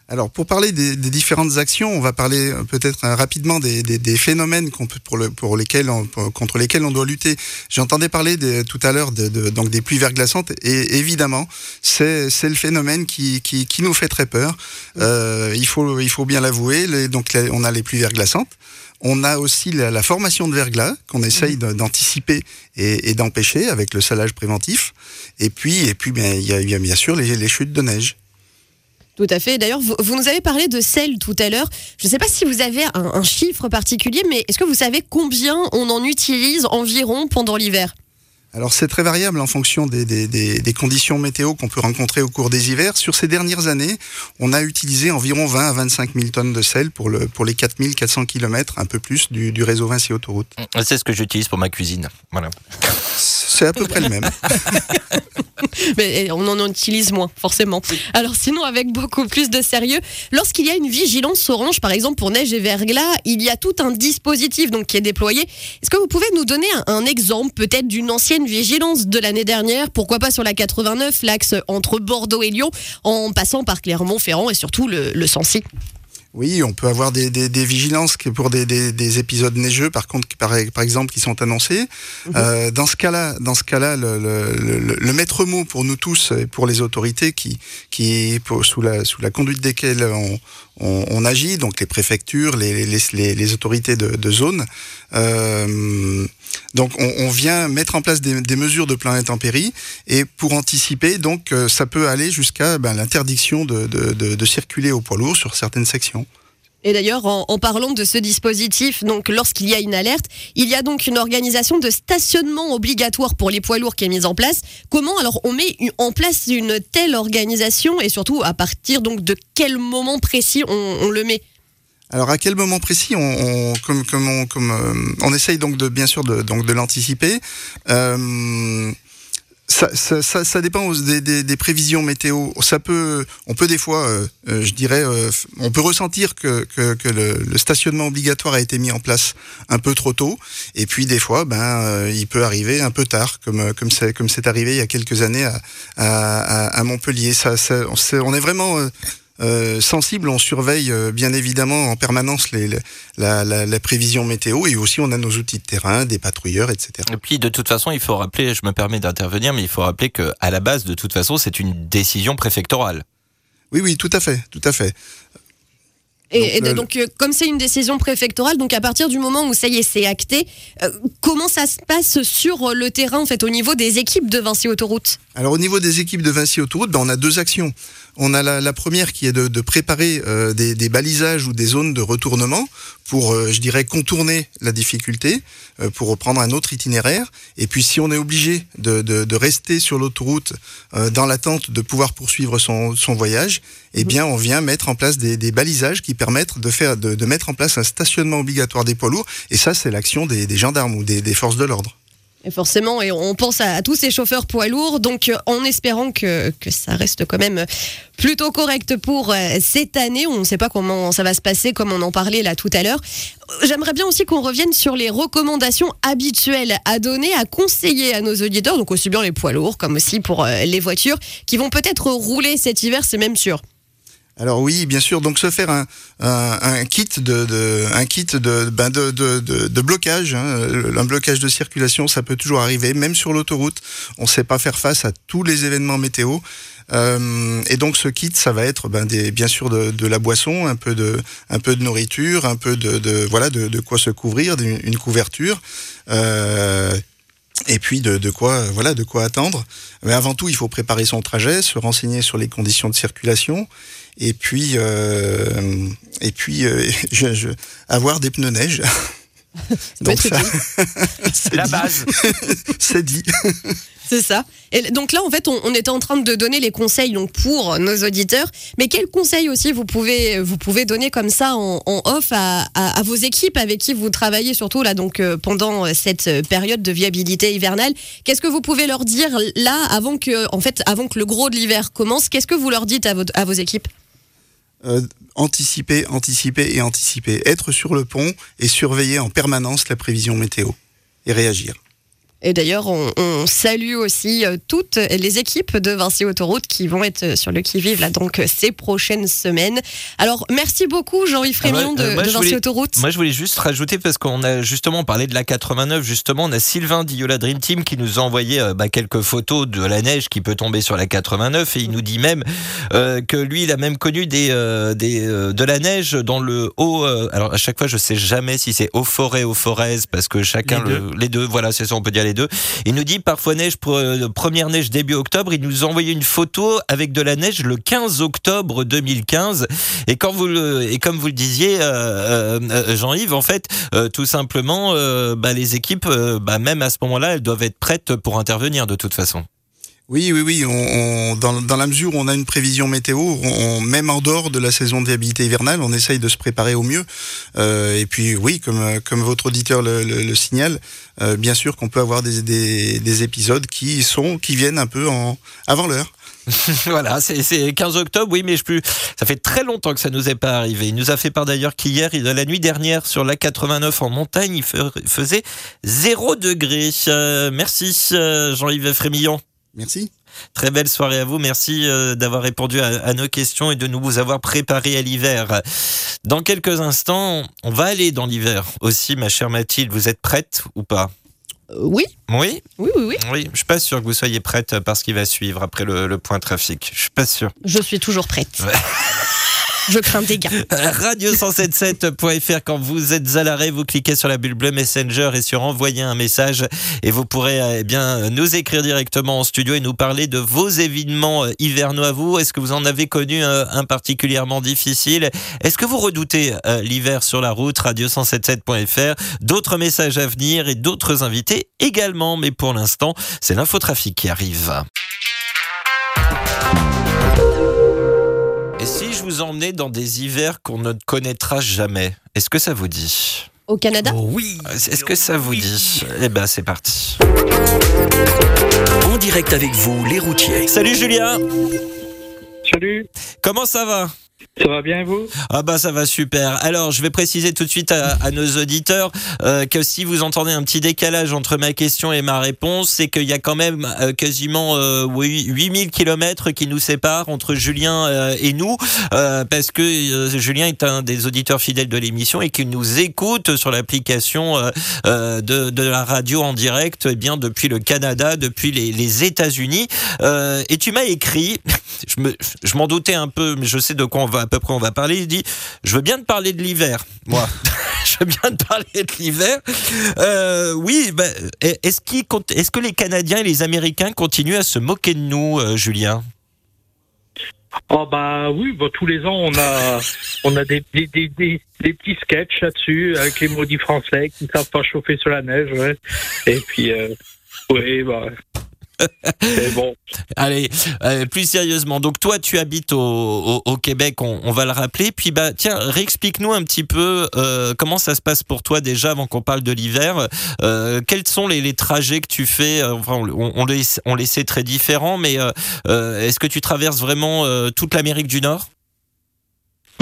Alors, pour parler des, des différentes actions, on va parler euh, peut-être euh, rapidement des, des- des phénomènes qu'on peut- pour, le- pour lesquels on- pour- contre lesquels on doit lutter. J'entendais parler tout à l'heure de, de- donc des pluies verglaçantes, et évidemment, c'est c'est le phénomène qui, qui, qui nous fait très peur. Euh, il, faut, il faut bien l'avouer. Donc, on a les pluies verglaçantes. On a aussi la, la formation de verglas qu'on essaye d'anticiper et, et d'empêcher avec le salage préventif. Et puis, et puis bien, il y a, il y a bien sûr les, les chutes de neige. Tout à fait. D'ailleurs, vous, nous avez parlé de sel tout à l'heure. Je ne sais pas si vous avez un, un chiffre particulier, mais est-ce que vous savez combien on en utilise environ pendant l'hiver? Alors c'est très variable en fonction des, des- des- des conditions météo qu'on peut rencontrer au cours des hivers. Sur ces dernières années, on a utilisé environ 20 à 25 000 tonnes de sel pour, le, pour les 4400 km, un peu plus, du, du réseau Vinci Autoroute. C'est ce que j'utilise pour ma cuisine. Voilà. C'est à peu près le même. Mais eh, on en utilise moins, forcément. Alors sinon, avec beaucoup plus de sérieux, lorsqu'il y a une vigilance orange, par exemple pour neige et verglas, il y a tout un dispositif donc qui est déployé. Est-ce que vous pouvez nous donner un, un exemple peut-être d'une ancienne vigilance de l'année dernière Pourquoi pas sur la 89, l'axe entre Bordeaux et Lyon, en passant par Clermont-Ferrand et surtout le, le Sancy Oui, on peut avoir des, des- des vigilances pour des, des- des épisodes neigeux, par contre, par, par exemple, qui sont annoncés. Euh, dans ce cas-là, dans ce cas-là, le, le- le- le maître mot pour nous tous et pour les autorités qui, qui pour- sous la sous la conduite desquelles on, on, on agit, donc les préfectures, les, les, les- les autorités de, de zone. euh, donc, on, vient mettre en place des, mesures de plein intempéries et pour anticiper, donc, euh, ça peut aller jusqu'à ben, l'interdiction de, circuler au poids lourd sur certaines sections. Et d'ailleurs, en, parlant de ce dispositif, lorsqu'il y a une alerte, il y a donc une organisation de stationnement obligatoire pour les poids lourds qui est mise en place. Comment alors on met en place une telle organisation et surtout à partir donc de quel moment précis on le met? Alors à quel moment précis on, comme, comme euh, on essaye donc de bien sûr de, donc de l'anticiper. Euh, ça, dépend des, prévisions météo. Ça peut, on peut des fois, euh, je dirais, on peut ressentir que, le, stationnement obligatoire a été mis en place un peu trop tôt, et puis des fois, ben, il peut arriver un peu tard, comme comme c'est comme c'est arrivé il y a quelques années à, Montpellier. On est vraiment euh, sensible, on surveille euh, bien évidemment en permanence les, les- la, la, la prévision météo et aussi on a nos outils de terrain, des patrouilleurs, etc. Et puis de toute façon, il faut rappeler, je me permets d'intervenir, mais il faut rappeler que à la base, de toute façon, c'est une décision préfectorale. Oui, oui, tout à fait, tout à fait. Et Donc, et euh, donc, euh, comme c'est une décision préfectorale, donc à partir du moment où ça y est, c'est acté, euh, comment ça se passe sur le terrain, en fait, au niveau des équipes de Vinci Autoroute Alors au niveau des équipes de Vinci Autoroute, ben, on a deux actions. On a la, la première qui est de, de préparer euh, des, des balisages ou des zones de retournement pour, euh, je dirais, contourner la difficulté, euh, pour reprendre un autre itinéraire. Et puis si on est obligé de, rester sur l'autoroute euh, dans l'attente de pouvoir poursuivre son, voyage, eh bien on vient mettre en place des, balisages qui permettent de, faire, de, mettre en place un stationnement obligatoire des poids lourds. Et ça, c'est l'action des, gendarmes ou des forces de l'ordre. Forcément, et on pense à, tous ces chauffeurs poids lourds, donc euh, en espérant que, que ça reste quand même plutôt correct pour euh, cette année. On ne sait pas comment ça va se passer, comme on en parlait là tout à l'heure. J'aimerais bien aussi qu'on revienne sur les recommandations habituelles à donner, à conseiller à nos auditeurs, donc aussi bien les poids lourds comme aussi pour euh, les voitures, qui vont peut-être rouler cet hiver, c'est même sûr. Alors oui, bien sûr. Donc se faire un, kit de, un kit de ben blocage, hein. un blocage de circulation, ça peut toujours arriver, même sur l'autoroute. On ne sait pas faire face à tous les événements météo. Euh, et donc ce kit, ça va être ben, bien sûr de, la boisson, un peu de, nourriture, un peu de, de voilà de, quoi se couvrir, une couverture. Euh, et puis de, quoi voilà de quoi attendre. Mais avant tout, il faut préparer son trajet, se renseigner sur les conditions de circulation, et puis euh, et puis euh, je, je- avoir des pneus neige. utile. c'est La dit. base. c'est dit. C'est ça. Et donc là, en fait, on, on était en train de donner les conseils donc, pour nos auditeurs. Mais quels conseils aussi vous pouvez, vous pouvez donner comme ça en, en off à, à- à vos équipes avec qui vous travaillez, surtout là, donc, euh, pendant cette période de viabilité hivernale? Qu'est-ce que vous pouvez leur dire là, avant que, en fait, avant que le gros de l'hiver commence Qu'est-ce que vous leur dites à, votre- à vos équipes? Euh, anticiper, anticiper et anticiper. Être sur le pont et surveiller en permanence la prévision météo et réagir. Et d'ailleurs, on, on salue aussi euh, toutes les équipes de Vinci Autoroute qui vont être sur le qui-vive là, donc euh, ces prochaines semaines. Alors, merci beaucoup Jean-Yves Ah bah, Frémillon de, euh, moi, de Vinci voulais- Autoroute. Moi, je voulais juste rajouter parce qu'on a justement parlé de la 89. Justement, on a Sylvain d'Iola Dream Team qui nous a envoyé euh, bah, quelques photos de la neige qui peut tomber sur la 89 et il nous dit même euh, que lui, il a même connu des, euh, des euh, de la neige dans le haut. euh, alors à chaque fois, je sais jamais si c'est haut forêt, haut forez parce que chacun Les le- les deux. Voilà, c'est ça, on peut dire Il nous dit parfois neige pour euh, première neige début octobre. Il nous a envoyé une photo avec de la neige le 15 octobre 2015. Et quand vous et comme vous le disiez, euh, euh, Jean-Yves, en fait, tout simplement, bah, les équipes, bah, même à ce moment-là, elles doivent être prêtes pour intervenir de toute façon. Oui, oui, oui. Dans, la mesure où on a une prévision météo, même en dehors de la saison de viabilité hivernale, on essaye de se préparer au mieux. Euh, et puis, oui, comme, votre auditeur le, le- le signale, euh, bien sûr qu'on peut avoir des, des, des épisodes qui sont, qui viennent un peu en avant l'heure. voilà, c'est c'est 15 octobre, oui, mais je plus. Ça fait très longtemps que ça nous est pas arrivé. Il nous a fait part d'ailleurs qu'hier, la nuit dernière, sur la 89 en montagne, il faisait 0 degré. Euh, merci Jean-Yves Frémillon. Merci. Très belle soirée à vous. Merci euh, d'avoir répondu à, à nos questions et de nous avoir préparé à l'hiver. Dans quelques instants, on va aller dans l'hiver aussi, ma chère Mathilde. Vous êtes prête ou pas? Euh, oui, Oui? Oui, oui, oui. Oui, je suis pas sûr que vous soyez prête par ce qui va suivre après le, le point trafic. Je suis pas sûr. Je suis toujours prête. Ouais. Je crains des gains. Radio177.fr quand vous êtes à l'arrêt, vous cliquez sur la bulle bleue Messenger et sur envoyer un message et vous pourrez eh bien nous écrire directement en studio et nous parler de vos événements euh, hivernaux à vous. Est-ce que vous en avez connu euh, un particulièrement difficile? Est-ce que vous redoutez euh, l'hiver sur la route? Radio177.fr D'autres messages à venir et d'autres invités également, mais pour l'instant, c'est l'infotrafic qui arrive. Vous emmenais dans des hivers qu'on ne connaîtra jamais, est-ce que ça vous dit? Au Canada? Oh oui. Est-ce que ça vous dit? Eh ben c'est parti. En direct avec vous, les routiers. Salut Julien Salut. Comment ça va? Ça va bien, vous? Ah bah ça va super. Alors je vais préciser tout de suite à, nos auditeurs euh, que si vous entendez un petit décalage entre ma question et ma réponse, c'est qu'il y a quand même euh, quasiment euh, oui, 8000 kilomètres qui nous séparent entre Julien euh, et nous, parce que Julien est un des auditeurs fidèles de l'émission et qu'il nous écoute sur l'application de, la radio en direct, eh bien depuis le Canada, depuis les, États-Unis. Et tu m'as écrit, je m'en doutais un peu, mais je sais de quoi on va à peu près on va parler. Il dit, je veux bien te parler de l'hiver, moi. je veux bien te parler de l'hiver. Euh, oui, bah, est-ce compte- est-ce que les Canadiens et les Américains continuent à se moquer de nous, euh, Julien? Oh bah oui, bah, tous les ans on a on a des, des, des, des, des petits sketchs là-dessus avec les maudits français qui ne savent pas chauffer sur la neige, ouais. Et puis euh, oui, bah c'est bon. Allez, euh, plus sérieusement. Donc toi, tu habites au, au, au Québec, on, on va le rappeler. Puis bah tiens, réexplique-nous un petit peu euh, comment ça se passe pour toi déjà avant qu'on parle de l'hiver. Euh, quels sont les, les trajets que tu fais? Euh, Enfin, on, on les on les sait très différents, mais euh, euh, est-ce que tu traverses vraiment toute l'Amérique du Nord?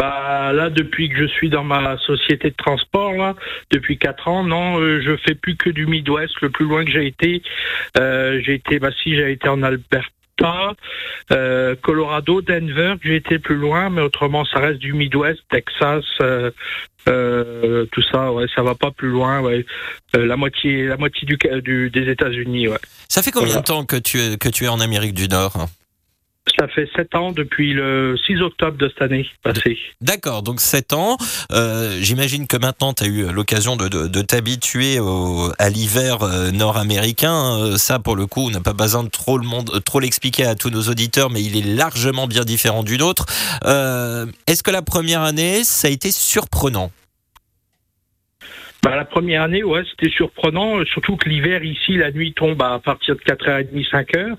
Bah là, depuis que je suis dans ma société de transport, là, depuis quatre ans, non, euh, je fais plus que du Midwest. Le plus loin que j'ai été, euh, j'ai été, bah si, j'ai été en Alberta, euh, Colorado, Denver, j'ai été plus loin, mais autrement, ça reste du Midwest, Texas. euh, tout ça, ouais, ça va pas plus loin, ouais. Euh, la moitié, la moitié du, du des États-Unis, ouais. Ça fait combien Voilà. de temps que tu es que tu es en Amérique du Nord? Ça fait sept ans depuis le 6 octobre de cette année passée. D'accord, donc 7 ans. Euh, J'imagine que maintenant, tu as eu l'occasion de, t'habituer à l'hiver euh, nord-américain. Euh, ça, pour le coup, on n'a pas besoin de trop l'expliquer à tous nos auditeurs, mais il est largement bien différent du nôtre. Est-ce que la première année, ça a été surprenant? Bah, la première année, ouais, c'était surprenant, euh, surtout que l'hiver ici, la nuit tombe à partir de 4h30, 5h,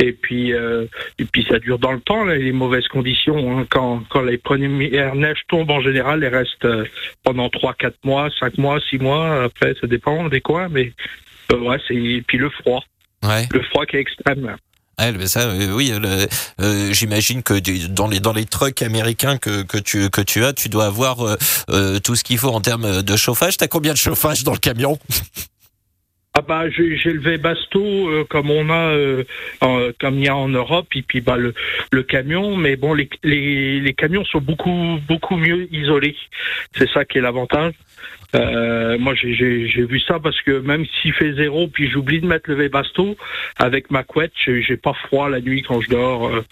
et puis euh, et puis ça dure dans le temps, là, les mauvaises conditions. hein. Quand, quand les premières neiges tombent, en général, elles restent euh, pendant 3, 4 mois, 5 mois, 6 mois, après, ça dépend des coins, mais euh, ouais, c'est et puis le froid, Ouais. le froid qui est extrême. Ça, euh, oui, euh, j'imagine que dans les dans les trucks américains que, que tu que tu as, tu dois avoir euh, tout ce qu'il faut en termes de chauffage. T'as combien de chauffage dans le camion? Ah bah j'ai j'ai levé basto comme on a comme il y a en Europe et puis bah le, le camion. Mais bon les, les, les camions sont beaucoup beaucoup mieux isolés. C'est ça qui est l'avantage euh, moi j'ai- vu ça parce que même s'il fait zéro puis j'oublie de mettre levé basto avec ma couette j'ai pas froid la nuit quand je dors euh,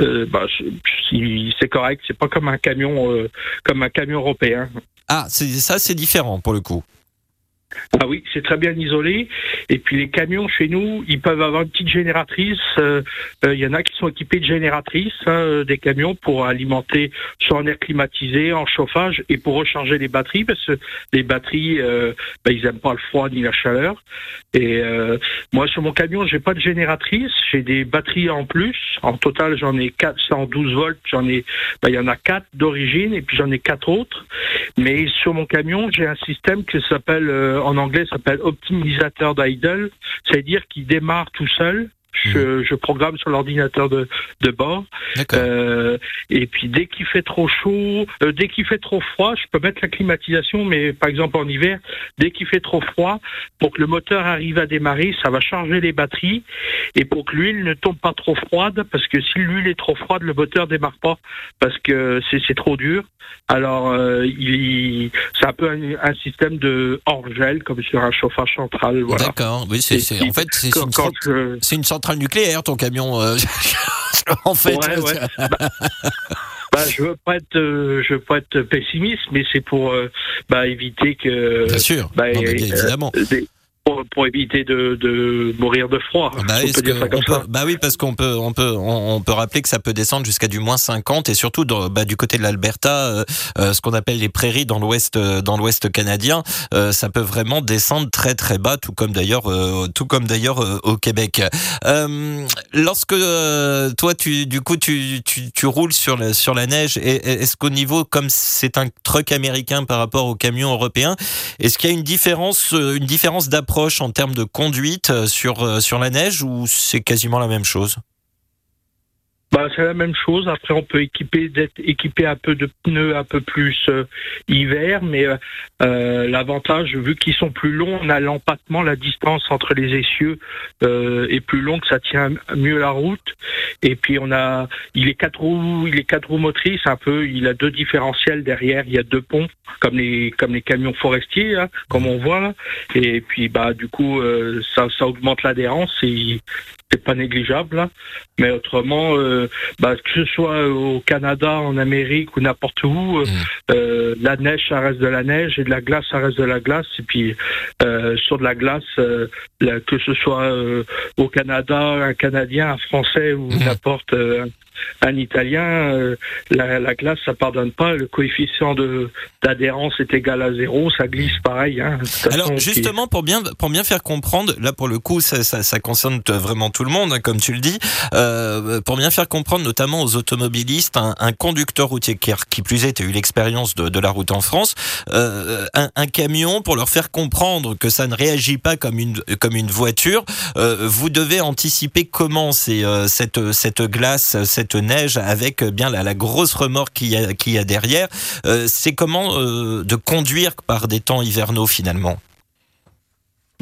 euh, bah, c'est- correct c'est pas comme un camion euh, comme un camion européen Ah, ça, c'est différent pour le coup. Ah oui, c'est très bien isolé. Et puis les camions chez nous, ils peuvent avoir une petite génératrice. euh, euh, Il y en a qui sont équipés de génératrices, hein, euh, des camions pour alimenter soit en air climatisé, en chauffage et pour recharger les batteries parce que les batteries, ben, ils aiment pas le froid ni la chaleur. Et moi sur mon camion, j'ai pas de génératrice, j'ai des batteries en plus. En total, j'en ai 412 volts. J'en ai, ben, il y en a quatre d'origine et puis j'en ai quatre autres. Mais sur mon camion, j'ai un système qui s'appelle, en anglais, s'appelle optimisateur d'idle, c'est-à-dire qu'il démarre tout seul. Je, je programme sur l'ordinateur de, de bord. Euh, et puis dès qu'il fait trop chaud, euh, dès qu'il fait trop froid, je peux mettre la climatisation, mais par exemple en hiver, dès qu'il fait trop froid, pour que le moteur arrive à démarrer, ça va charger les batteries. Et pour que l'huile ne tombe pas trop froide, parce que si l'huile est trop froide, le moteur démarre pas, parce que c'est trop dur. Alors euh, il, c'est un peu un, un système de hors-gel, comme sur un chauffage central. Voilà. D'accord. Oui, c'est en fait c'est une, je- une centrale nucléaire ton camion. euh, en fait. Ouais, ouais. Bah, bah, je veux pas être, euh, je veux pas être pessimiste, mais c'est pour euh, bah, éviter que. Bien sûr. Bah, Non, mais euh, évidemment. des- pour, pour éviter de, de mourir de froid. Bah, on peut dire on peut- bah oui, parce qu'on peut, on peut, on, on peut rappeler que ça peut descendre jusqu'à du moins 50 et surtout dans- bah, du côté de l'Alberta, euh, euh, ce qu'on appelle les prairies dans l'ouest, euh, dans l'ouest canadien, euh, ça peut vraiment descendre très très bas, tout comme d'ailleurs, euh, tout comme d'ailleurs au Québec. Lorsque toi, tu, du coup, tu, tu, tu roules sur la, sur la neige, est-ce qu'au niveau, comme c'est un truck américain par rapport au camion européen, est-ce qu'il y a une différence, une différence d'approche en termes de conduite euh, euh, sur la neige ou c'est quasiment la même chose? Bah, c'est la même chose. Après, on peut équiper d'être équipé un peu de pneus un peu plus euh, hiver, mais euh, euh, l'avantage, vu qu'ils sont plus longs, on a l'empattement, la distance entre les essieux est plus longue, ça tient mieux la route. Et puis on a, il est quatre roues, il est quatre roues motrices, un peu, il a deux différentiels derrière, il y a deux ponts comme les comme les camions forestiers, hein, comme on voit. Et puis bah du coup, ça ça augmente l'adhérence et c'est pas négligeable. là. Mais autrement, euh, bah, que ce soit au Canada, en Amérique ou n'importe où, euh, euh, la neige, ça reste de la neige et de la glace, ça reste de la glace. Et puis euh, sur de la glace, la- que ce soit au Canada, un Canadien, un Français ou n'importe euh, un Italien, euh, la, la glace, ça pardonne pas. Le coefficient de d'adhérence est égal à zéro, ça glisse pareil. Hein. Alors justement, pour bien, pour bien faire comprendre, là pour le coup, ça, ça, ça concerne vraiment tout le monde, hein, comme tu le dis, euh, pour bien faire comprendre notamment aux automobilistes, un, un conducteur routier qui, qui plus est, a eu l'expérience de, de la route en France, euh, un, un camion, pour leur faire comprendre que ça ne réagit pas comme une, comme une voiture, vous devez anticiper comment c'est cette, cette glace, cette neige avec euh, bien la, grosse remorque qu'il y a, derrière. Euh, c'est comment euh, de conduire par des temps hivernaux finalement?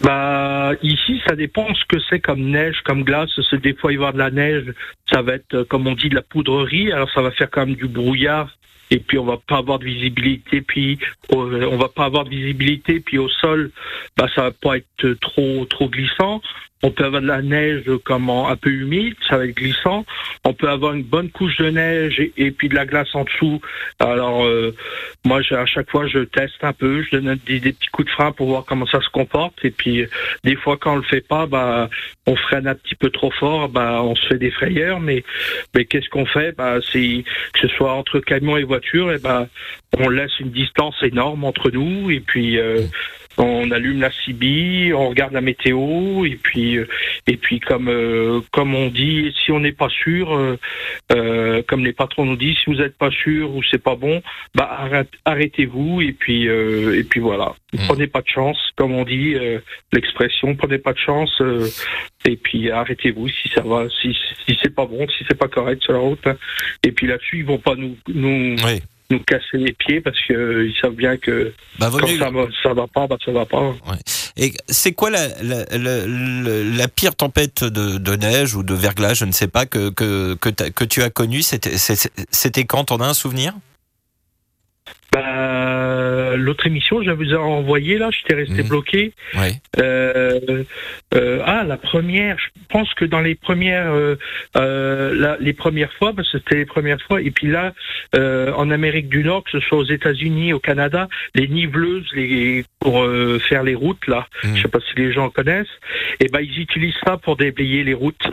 Bah ici, ça dépend ce que c'est comme neige, comme glace. Des fois il va y avoir de la neige, ça va être euh, comme on dit de la poudrerie. Alors ça va faire quand même du brouillard. Et puis on va pas avoir de visibilité, puis on va pas avoir de visibilité, puis au sol, bah ça va pas être trop trop glissant. On peut avoir de la neige comme un peu humide, ça va être glissant. On peut avoir une bonne couche de neige et, puis de la glace en dessous. Alors euh, moi, à chaque fois, je teste un peu, je donne des, petits coups de frein pour voir comment ça se comporte. Et puis, des fois, quand on le fait pas, bah, on freine un petit peu trop fort, bah, on se fait des frayeurs. Mais, qu'est-ce qu'on fait? Bah, que ce soit entre camion et voiture, et bah, on laisse une distance énorme entre nous. Euh, on allume la CB, on regarde la météo et puis euh, et puis comme euh, comme on dit, si on n'est pas sûr, euh, euh, comme les patrons nous disent, si vous n'êtes pas sûr ou c'est pas bon, bah arrête- arrêtez-vous et puis euh, et puis voilà. Prenez pas de chance, comme on dit euh, l'expression, prenez pas de chance euh, et puis arrêtez-vous si ça va, si si c'est pas bon, si c'est pas correct sur la route. hein. Et puis là-dessus, ils vont pas nous nous nous casser les pieds parce que euh, savent bien que Bah, quand mieux- ça va ça va pas, bah ça va pas. Et c'est quoi la, la, la, pire tempête de, de neige ou de verglas, je ne sais pas, que, que, que, que tu as connue? C'était quand? T'en as un souvenir? Bah, l'autre émission, je vous ai envoyée là, j'étais resté Mhm. bloqué. Ouais. Euh, euh, ah, la première, je pense que dans les premières, euh, la- les premières fois, parce que c'était les premières fois, et puis là, en Amérique du Nord, que ce soit aux États-Unis, au Canada, les niveleuses, les pour faire les routes là, je sais pas si les gens connaissent, et ben ils utilisent ça pour déblayer les routes.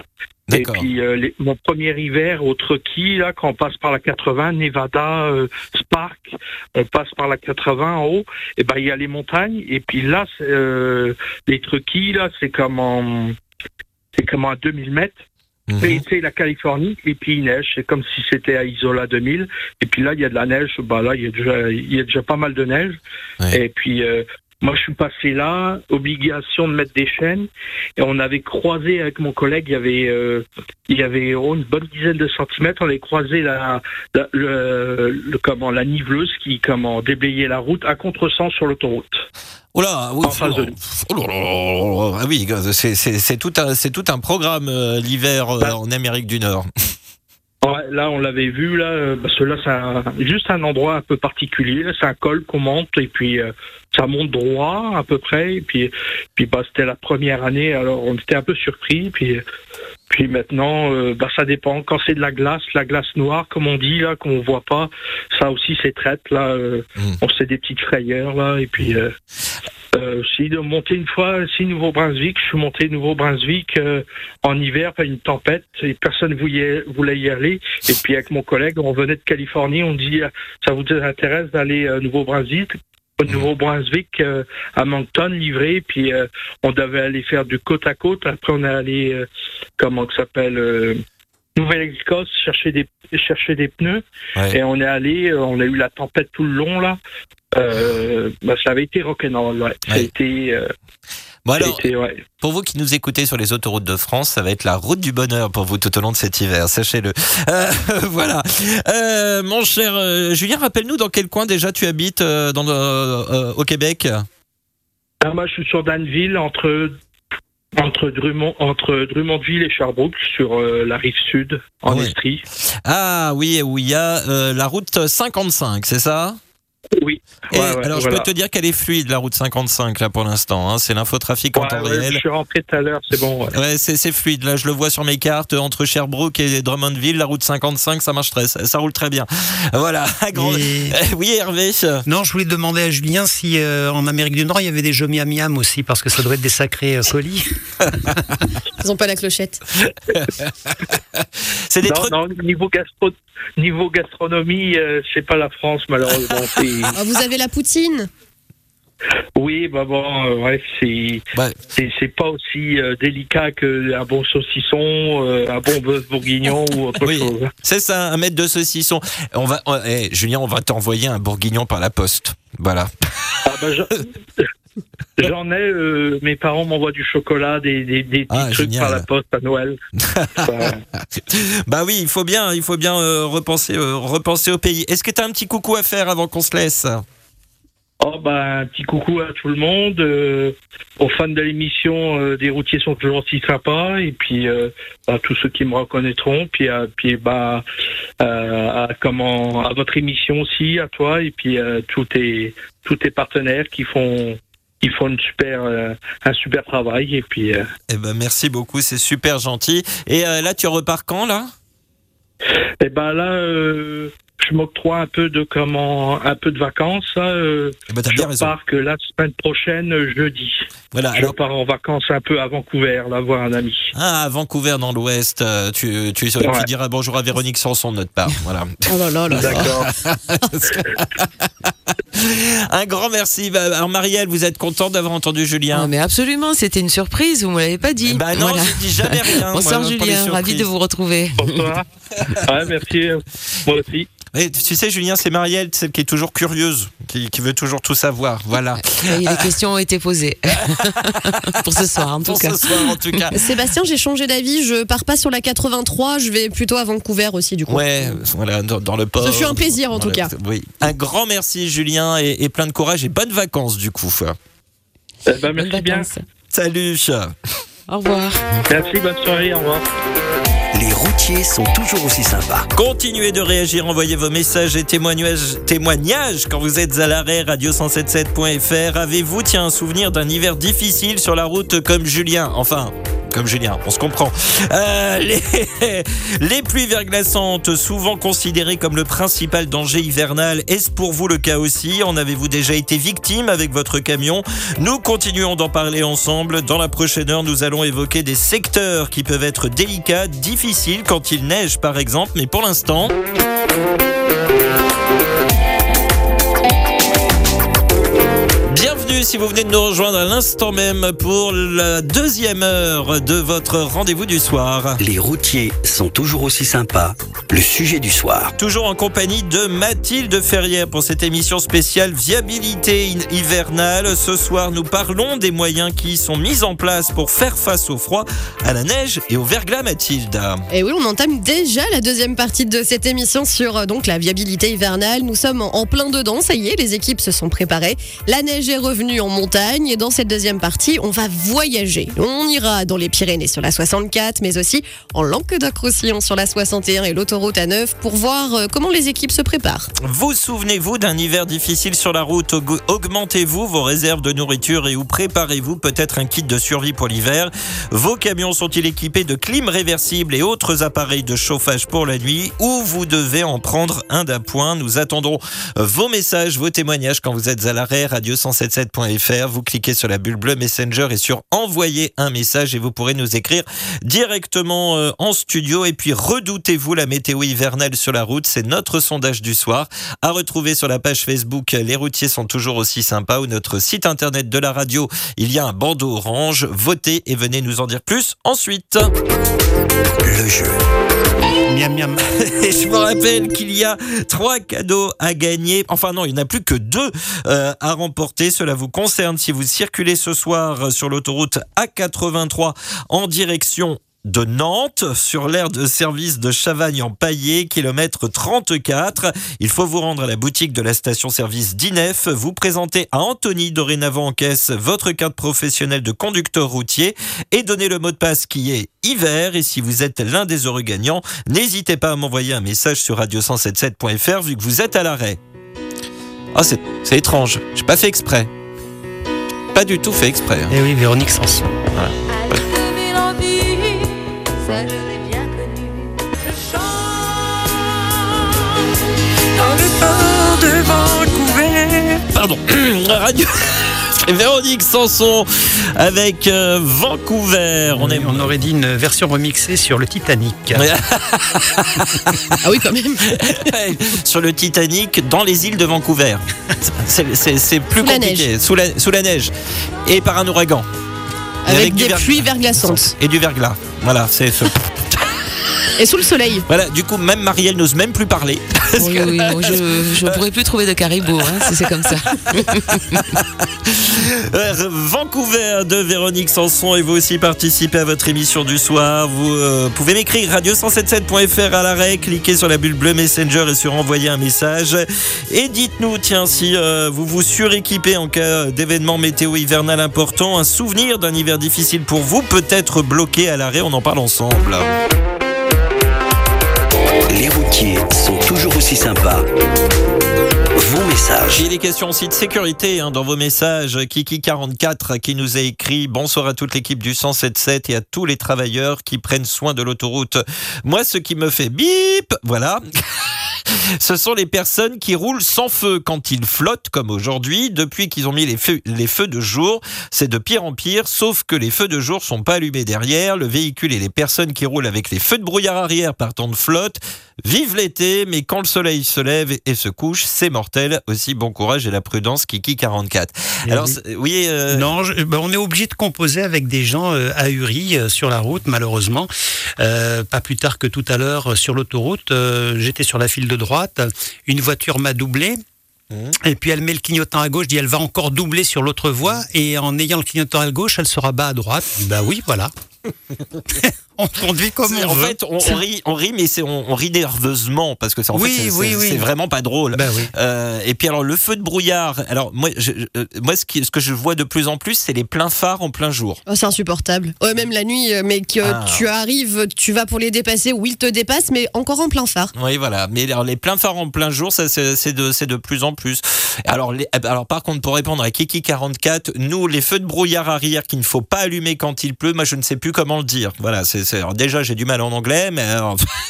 Et puis euh, les- mon premier hiver au Truckee, là, quand on passe par la 80, Nevada, euh, Spark, on passe par la 80 en haut, et ben il y a les montagnes, et puis là, euh, les Truckee, là, c'est comme en, c'est comme à 2000 mètres. Et c'est la Californie, et puis il neige, c'est comme si c'était à Isola 2000. Et puis là, il y a de la neige, bah là, il y a déjà, il y a déjà pas mal de neige. Et puis, moi, je suis passé là, obligation de mettre des chaînes, et on avait croisé avec mon collègue, il y avait, euh, il y avait oh, une bonne dizaine de centimètres, on avait croisé la, la, le, le- comment, la niveleuse qui, comment, déblayait la route à contresens sur l'autoroute. Oh là, oui, oh là là là oui, c'est- tout un, c'est tout un programme euh, l'hiver euh, Bah. en Amérique du Nord. Là, on l'avait vu, là, euh, c'est juste un endroit un peu particulier. C'est un col qu'on monte, et puis euh, ça monte droit à peu près. Et puis, puis bah, c'était la première année, alors on était un peu surpris. Puis, puis maintenant, euh, bah, ça dépend. Quand c'est de la glace, la glace noire, comme on dit, là, qu'on voit pas, ça aussi, c'est traite. Là, euh, on se fait des petites frayeurs, là, et puis. Euh, euh, si de monter une fois, si Nouveau-Brunswick, je suis monté Nouveau-Brunswick euh, en hiver, pas une tempête, et personne voulait, voulait y aller. Et puis avec mon collègue, on venait de Californie, on dit, ça vous intéresse d'aller à Nouveau-Brunswick? Au Nouveau-Brunswick euh, à Moncton livré puis euh, on devait aller faire du côte à côte. Après on est allé euh, comment que ça s'appelle Nouvelle-Écosse chercher des chercher des pneus. Et on est allé on a eu la tempête tout le long là. Bah, ça avait été rock'n'roll ouais. ça a été Bon alors, ouais. pour vous qui nous écoutez sur les autoroutes de France, ça va être la route du bonheur pour vous tout au long de cet hiver, sachez-le. Euh, voilà. Euh, mon cher euh, Julien, rappelle-nous dans quel coin déjà tu habites dans, le- au Québec? Ah, moi, je suis sur Danville, entre entre Drummond, entre Drummondville et Sherbrooke, sur euh, la rive sud, en. Estrie. Ah oui, où il y a euh, la route 55, c'est ça? Oui. Et Ouais, ouais, alors je peux te dire qu'elle est fluide la route 55 là pour l'instant. hein. C'est l'infotrafic en Ouais, temps ouais, réel. je suis rentré tout à l'heure, c'est bon. ouais. Ouais, c'est fluide. Là, je le vois sur mes cartes entre Sherbrooke et Drummondville, la route 55, ça marche très, ça, ça roule très bien. Voilà. Et- Oui, Hervé. Non, je voulais demander à Julien si euh, en Amérique du Nord il y avait des jeux miam miam aussi, parce que ça doit être des sacrés euh, colis. Ils ont pas la clochette. C'est des non, trucs. non, niveau, gastro... niveau gastronomie, euh, c'est pas la France, malheureusement. Ah, vous avez la poutine oui, bah bon, euh, ouais, c'est Ouais. c'est c'est pas aussi euh, délicat qu'un bon saucisson, euh, un bon bœuf bourguignon ou autre Oui. chose. C'est ça, un mètre de saucisson. On va, on- eh, Julien, on va t'envoyer un bourguignon par la poste. Voilà. Ah bah, j'en- ai, euh, mes parents m'envoient du chocolat, des, des, des petits Ah, trucs génial. par la poste à Noël. Bah oui, il faut bien, il faut bien euh, repenser, euh, repenser au pays. Est-ce que tu as un petit coucou à faire avant qu'on se laisse? Oh bah un petit coucou à tout le monde, euh, aux fans de l'émission euh, des routiers sont toujours si sympas et puis euh, à tous ceux qui me reconnaîtront, puis à, puis bah à comment à votre émission aussi, à toi et puis à tous tes tous tes partenaires qui font qui font une super euh, un super travail et puis euh, Eh ben merci beaucoup, c'est super gentil. Et euh, là, tu repars quand là? Et ben là je m'octroie un peu de comment un peu de vacances là, euh, Eh ben je bien raison. repars que la semaine prochaine euh, jeudi. Voilà. Je Alors, pars en vacances un peu à Vancouver, là, voir un ami. ah, à Vancouver dans l'Ouest, euh, tu, tu, tu Ouais. diras bonjour à Véronique Sanson de notre part. Voilà. Oh là là là. D'accord. Un grand merci. Bah, Alors Marielle, vous êtes contente d'avoir entendu Julien mais absolument, c'était une surprise, vous me l'avez pas dit. Bah non, Voilà. je dis jamais rien. Bonsoir Julien, ravi de vous retrouver. Bonsoir. Ouais, merci. Moi aussi. Et tu sais, Julien, c'est Marielle, celle qui est toujours curieuse, qui, qui veut toujours tout savoir. Voilà. Et les questions ont été posées. Pour ce soir, en tout Pour cas. ce soir, en tout cas. Sébastien, j'ai changé d'avis. Je pars pas sur la 83. Je vais plutôt à Vancouver aussi, du coup. Ouais, voilà, dans, dans le port. Ce fut un plaisir, en tout cas. Oui. Un grand merci, Julien, et, et plein de courage et bonnes vacances, du coup. Bonnes merci bien. vacances. Salut. Au revoir. Merci, bonne soirée, au revoir. Les routiers sont toujours aussi sympas. Continuez de réagir, envoyez vos messages et témoignages, témoignages quand vous êtes à l'arrêt radio177.fr. Avez-vous, tiens, un souvenir d'un hiver difficile sur la route comme Julien? Enfin, comme Julien, on se comprend. Euh, les, les pluies verglaçantes, souvent considérées comme le principal danger hivernal, est-ce pour vous le cas aussi? En avez-vous déjà été victime avec votre camion? Nous continuons d'en parler ensemble. Dans la prochaine heure, nous allons évoquer des secteurs qui peuvent être délicats, difficiles quand il neige par exemple, mais pour l'instant... Bienvenue si vous venez de nous rejoindre à l'instant même pour la deuxième heure de votre rendez-vous du soir. Les routiers sont toujours aussi sympas. Le sujet du soir. Toujours en compagnie de Mathilde Ferrière pour cette émission spéciale Viabilité hi- hivernale. Ce soir, nous parlons des moyens qui sont mis en place pour faire face au froid, à la neige et au verglas, Mathilde. Et oui, on entame déjà la deuxième partie de cette émission sur euh, donc la viabilité hivernale. Nous sommes en en plein dedans, ça y est, les équipes se sont préparées. La neige est revenue en montagne et dans cette deuxième partie, on va voyager. On ira dans les Pyrénées sur la 64, mais aussi en Languedoc-Roussillon sur la 61 et l'autoroute A9 pour voir euh, comment les équipes se préparent. Vous souvenez-vous d'un hiver difficile sur la route? Aug- Augmentez-vous vos réserves de nourriture et ou préparez-vous peut-être un kit de survie pour l'hiver? Vos camions sont-ils équipés de clim réversible et autres appareils de chauffage pour la nuit? Ou vous devez en prendre un d'appoint? Nous attendons vos messages, vos témoignages quand vous êtes à l'arrêt radio177.fr. Vous cliquez sur la bulle bleue Messenger et sur envoyer un message et vous pourrez nous écrire directement euh, en studio. Et puis redoutez-vous la météo hivernale sur la route C'est notre sondage du soir à retrouver sur la page Facebook Les routiers sont toujours aussi sympas ou notre site internet de la radio. Il y a un bandeau orange. Votez et venez nous en dire plus ensuite. Le jeu. Et je vous rappelle qu'il y a trois cadeaux à gagner. Enfin non, il n'y en a plus que deux euh, à remporter. Cela vous concerne si vous circulez ce soir sur l'autoroute A83 en direction de Nantes sur l'aire de service de Chavagne en Paillé, kilomètre 34. Il faut vous rendre à la boutique de la station-service d'INEF, vous présenter à Anthony dorénavant en caisse votre carte professionnelle de conducteur routier et donner le mot de passe qui est hiver. Et si vous êtes l'un des heureux gagnants, n'hésitez pas à m'envoyer un message sur radio177.fr vu que vous êtes à l'arrêt. Ah, c'est c'est étrange. J'ai pas fait exprès. Pas du tout fait exprès. hein. Eh oui, Véronique Sanson. Pardon. Radio. Véronique Sanson avec euh, Vancouver. On est on aurait dit une version remixée sur le Titanic. Ah oui, quand même. sur le Titanic dans les îles de Vancouver. C'est- plus Sous la compliqué. Sous la, sous la neige. Et par un ouragan. Avec, des pluies verglaçantes. Et du verglas. Voilà, c'est ce. Et sous le soleil. Voilà, du coup, même Marielle n'ose même plus parler. Oui, oui, je ne pourrais plus trouver de caribou hein, si c'est comme ça. Euh, Vancouver de Véronique Sanson et vous aussi participez à votre émission du soir. Vous euh, pouvez m'écrire radio177.fr à l'arrêt, cliquez sur la bulle bleue Messenger et sur envoyer un message. Et dites-nous, tiens, si euh, vous vous suréquipez en cas d'événement météo hivernal important, un souvenir d'un hiver difficile pour vous, peut-être bloqué à l'arrêt, on en parle ensemble. Sont toujours aussi sympas. Vos messages. Il est question aussi de sécurité hein, dans vos messages. Kiki44 qui nous a écrit Bonsoir à toute l'équipe du 177 et à tous les travailleurs qui prennent soin de l'autoroute. Moi, ce qui me fait bip, voilà. Ce sont les personnes qui roulent sans feu quand ils flottent, comme aujourd'hui. Depuis qu'ils ont mis les feux, les feux de jour, c'est de pire en pire, sauf que les feux de jour sont pas allumés derrière. Le véhicule et les personnes qui roulent avec les feux de brouillard arrière partant de flotte vivent l'été, mais quand le soleil se lève et se couche, c'est mortel. Aussi, bon courage et la prudence, Kiki 44. Eh Alors, oui. euh, Non, je- ben, on est obligé de composer avec des gens euh, ahuris euh, sur la route, malheureusement. Pas plus tard que tout à l'heure sur l'autoroute, j'étais sur la file de droite, une voiture m'a doublé. Mhm. Et puis elle met le clignotant à gauche, dit elle va encore doubler sur l'autre voie, et en ayant le clignotant à gauche, elle se rabat à droite. Bah oui, voilà. on conduit comme on en veut. fait, on, on rit, on rit, mais c'est on, on rit nerveusement parce que c'est en Oui, fait, c'est- oui, c'est- oui. c'est vraiment pas drôle. Oui. Euh, et puis alors le feu de brouillard. Alors moi, je, euh, moi ce, qui- ce que je vois de plus en plus, c'est les pleins phares en plein jour. Oh, c'est insupportable. Ouais, même la nuit, euh, mais que Ah. tu arrives, tu vas pour les dépasser ou ils te dépassent, mais encore en plein phare. Oui, voilà. Mais alors, les pleins phares en plein jour, ça, c'est c'est de, c'est de plus en plus. Alors, les- alors, par contre, pour répondre à Kiki44, nous, les feux de brouillard arrière qu'il ne faut pas allumer quand il pleut, moi, je ne sais plus comment le dire. Voilà. C'est- alors, déjà, j'ai du mal en anglais, mais euh,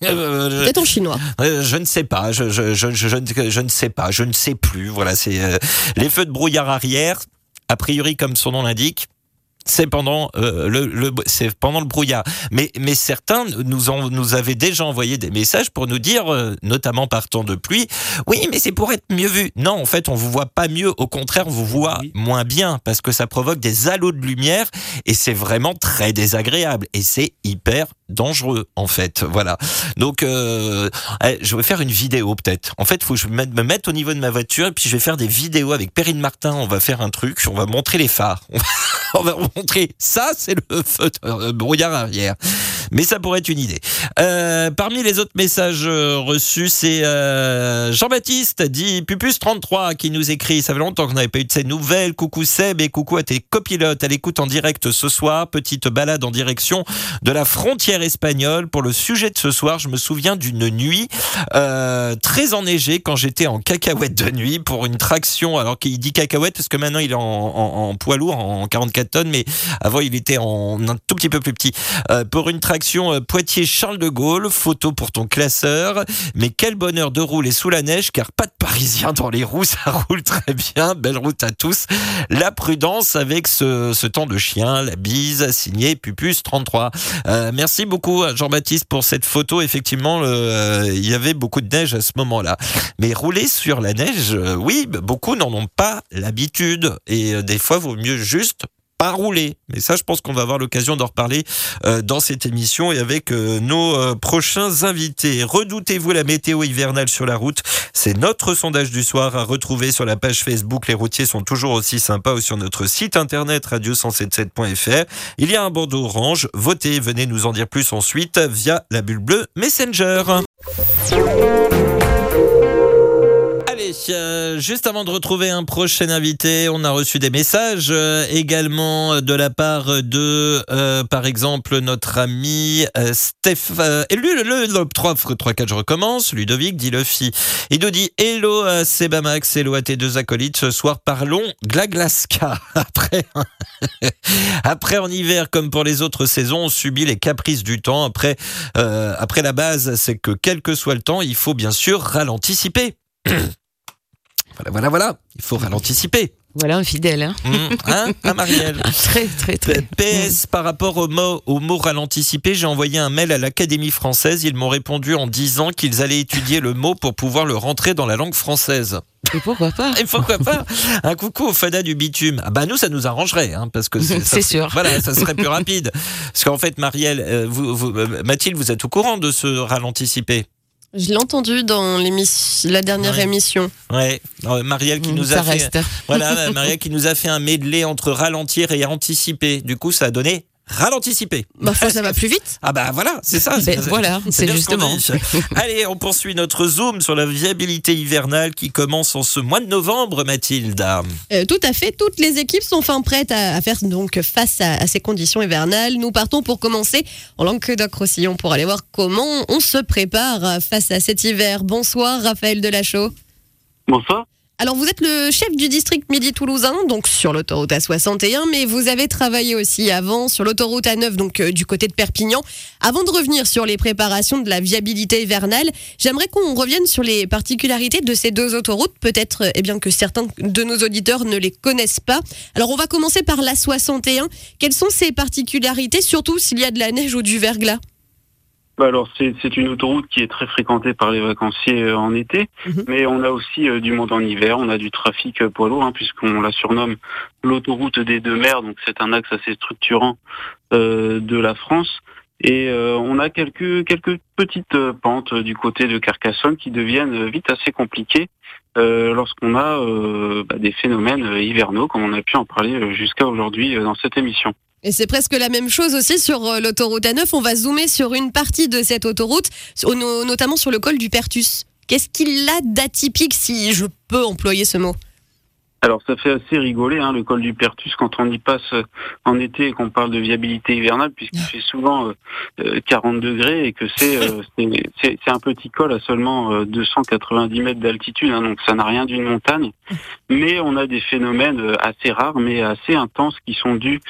Peut-être en chinois? euh, je ne sais pas, je, je, je, je, je ne- je ne sais pas, je ne sais plus. Voilà, c'est euh, les feux de brouillard arrière, a priori comme son nom l'indique. C'est pendant euh, le, le c'est pendant le brouillard. Mais mais certains nous ont nous avaient déjà envoyé des messages pour nous dire, euh, notamment par temps de pluie, oui, mais c'est pour être mieux vu. Non, en fait, on vous voit pas mieux. Au contraire, on vous voit Oui. moins bien parce que ça provoque des halos de lumière et c'est vraiment très désagréable et c'est hyper dangereux en fait. Voilà. Donc, euh, eh, je vais faire une vidéo peut-être. En fait, faut que je me mette, me mette au niveau de ma voiture et puis je vais faire des vidéos avec Perrine Martin. On va faire un truc, on va montrer les phares. on va montrer ça, c'est le feu de euh, brouillard arrière. Mais ça pourrait être une idée. Euh, parmi les autres messages euh, reçus, c'est euh, Jean-Baptiste, dit Pupus33, qui nous écrit Ça fait longtemps qu'on n'avait pas eu de ces nouvelles. Coucou Seb et coucou à tes copilotes. À l'écoute en direct ce soir. Petite balade en direction de la frontière espagnole. Pour le sujet de ce soir, je me souviens d'une nuit très enneigée quand j'étais en cacahuète de nuit pour une traction. Alors qu'il dit cacahuète parce que maintenant il est en, poids lourd, en 44 tonnes, mais avant il était en un tout petit peu plus petit. Pour une traction euh, Poitiers-Charles de Gaulle, photo pour ton classeur. Mais quel bonheur de rouler sous la neige, car pas de Parisiens dans les roues, ça roule très bien. Belle route à tous. La prudence avec ce, temps de chien, la bise, signé Pupus 33. Euh, merci beaucoup à Jean-Baptiste pour cette photo. Effectivement, euh, il y avait beaucoup de neige à ce moment-là. Mais rouler sur la neige, euh, oui, beaucoup n'en ont pas l'habitude. Et euh, des fois, vaut mieux juste pas rouler. Mais ça, je pense qu'on va avoir l'occasion d'en reparler euh, dans cette émission et avec euh, nos euh, prochains invités. Redoutez-vous la météo hivernale sur la route C'est notre sondage du soir à retrouver sur la page Facebook. Les routiers sont toujours aussi sympas ou sur notre site internet radio177.fr. Il y a un bandeau orange. Votez, venez nous en dire plus ensuite via la bulle bleue Messenger. Allez, euh, juste avant de retrouver un prochain invité, on a reçu des messages euh, également de la part de, euh, par exemple, notre ami Steph. et lui, le, le, le 3, 3, 4, je recommence. Ludovic dit Luffy. Il nous dit Hello à Sebamax, hello à tes deux acolytes. Ce soir, parlons Glaglaska. Après, après, en hiver, comme pour les autres saisons, on subit les caprices du temps. Après, après la base, c'est que quel que soit le temps, il faut bien sûr ralenticiper. Voilà, voilà, voilà. Il faut ralenticiper. Voilà un fidèle. Hein Mmh, hein, hein, Marielle très, très, très. PS, par rapport au mot, au mot j'ai envoyé un mail à l'Académie française. Ils m'ont répondu en disant qu'ils allaient étudier le mot pour pouvoir le rentrer dans la langue française. Et pourquoi pas Et pourquoi pas Un coucou au fada du bitume. Ah bah nous, ça nous arrangerait, hein, parce que C'est sûr. Voilà, ça serait plus rapide. Parce qu'en fait, Marielle, euh, vous, vous- euh, Mathilde, vous êtes au courant de ce ralenticiper? Je l'ai entendu dans l'émission- la dernière Ouais. émission. Ouais, Euh, Marielle qui Mmh, nous a fait, reste. voilà, Marielle qui nous a fait un medley entre ralentir et anticiper. Du coup, ça a donné ralenticiper. Foi, ça va plus vite. Ah bah voilà, c'est ça. Ben, voilà, c'est ce justement. Allez, on poursuit notre zoom sur la viabilité hivernale qui commence en ce mois de novembre, Mathilde. Euh, tout à fait, toutes les équipes sont enfin prêtes à, à faire donc face à, à ces conditions hivernales. Nous partons pour commencer en Languedoc-Roussillon pour aller voir comment on se prépare face à cet hiver. Bonsoir Raphaël Delachaux. Bonsoir. Alors vous êtes le chef du district Midi Toulousain, donc sur l'autoroute A61, mais vous avez travaillé aussi avant sur l'autoroute A9, donc euh, du côté de Perpignan. Avant de revenir sur les préparations de la viabilité hivernale, j'aimerais qu'on revienne sur les particularités de ces deux autoroutes, peut-être euh, eh bien que certains de nos auditeurs ne les connaissent pas. Alors on va commencer par l'A61. Quelles sont ces particularités, surtout s'il y a de la neige ou du verglas? Alors c'est c'est une autoroute qui est très fréquentée par les vacanciers euh, en été, Mhm. mais on a aussi euh, du monde en hiver, on a du trafic euh, poids lourd, hein, puisqu'on la surnomme l'autoroute des deux mers, donc c'est un axe assez structurant euh, de la France. Et euh, on a quelques quelques petites pentes du côté de Carcassonne qui deviennent vite assez compliquées euh, lorsqu'on a euh, bah, des phénomènes hivernaux, comme on a pu en parler jusqu'à aujourd'hui dans cette émission. Et c'est presque la même chose aussi sur euh, l'autoroute A9. On va zoomer sur une partie de cette autoroute, notamment sur le col du Pertus. Qu'est-ce qu'il a d'atypique, si je peux employer ce mot? Alors ça fait assez rigoler hein, le col du Pertus quand on y passe euh, en été et qu'on parle de viabilité hivernale puisqu'il fait souvent euh, euh, 40 degrés et que c'est euh, un petit col à seulement euh, 290 mètres d'altitude hein, donc ça n'a rien d'une montagne mais on a des phénomènes assez rares mais assez intenses qui sont dus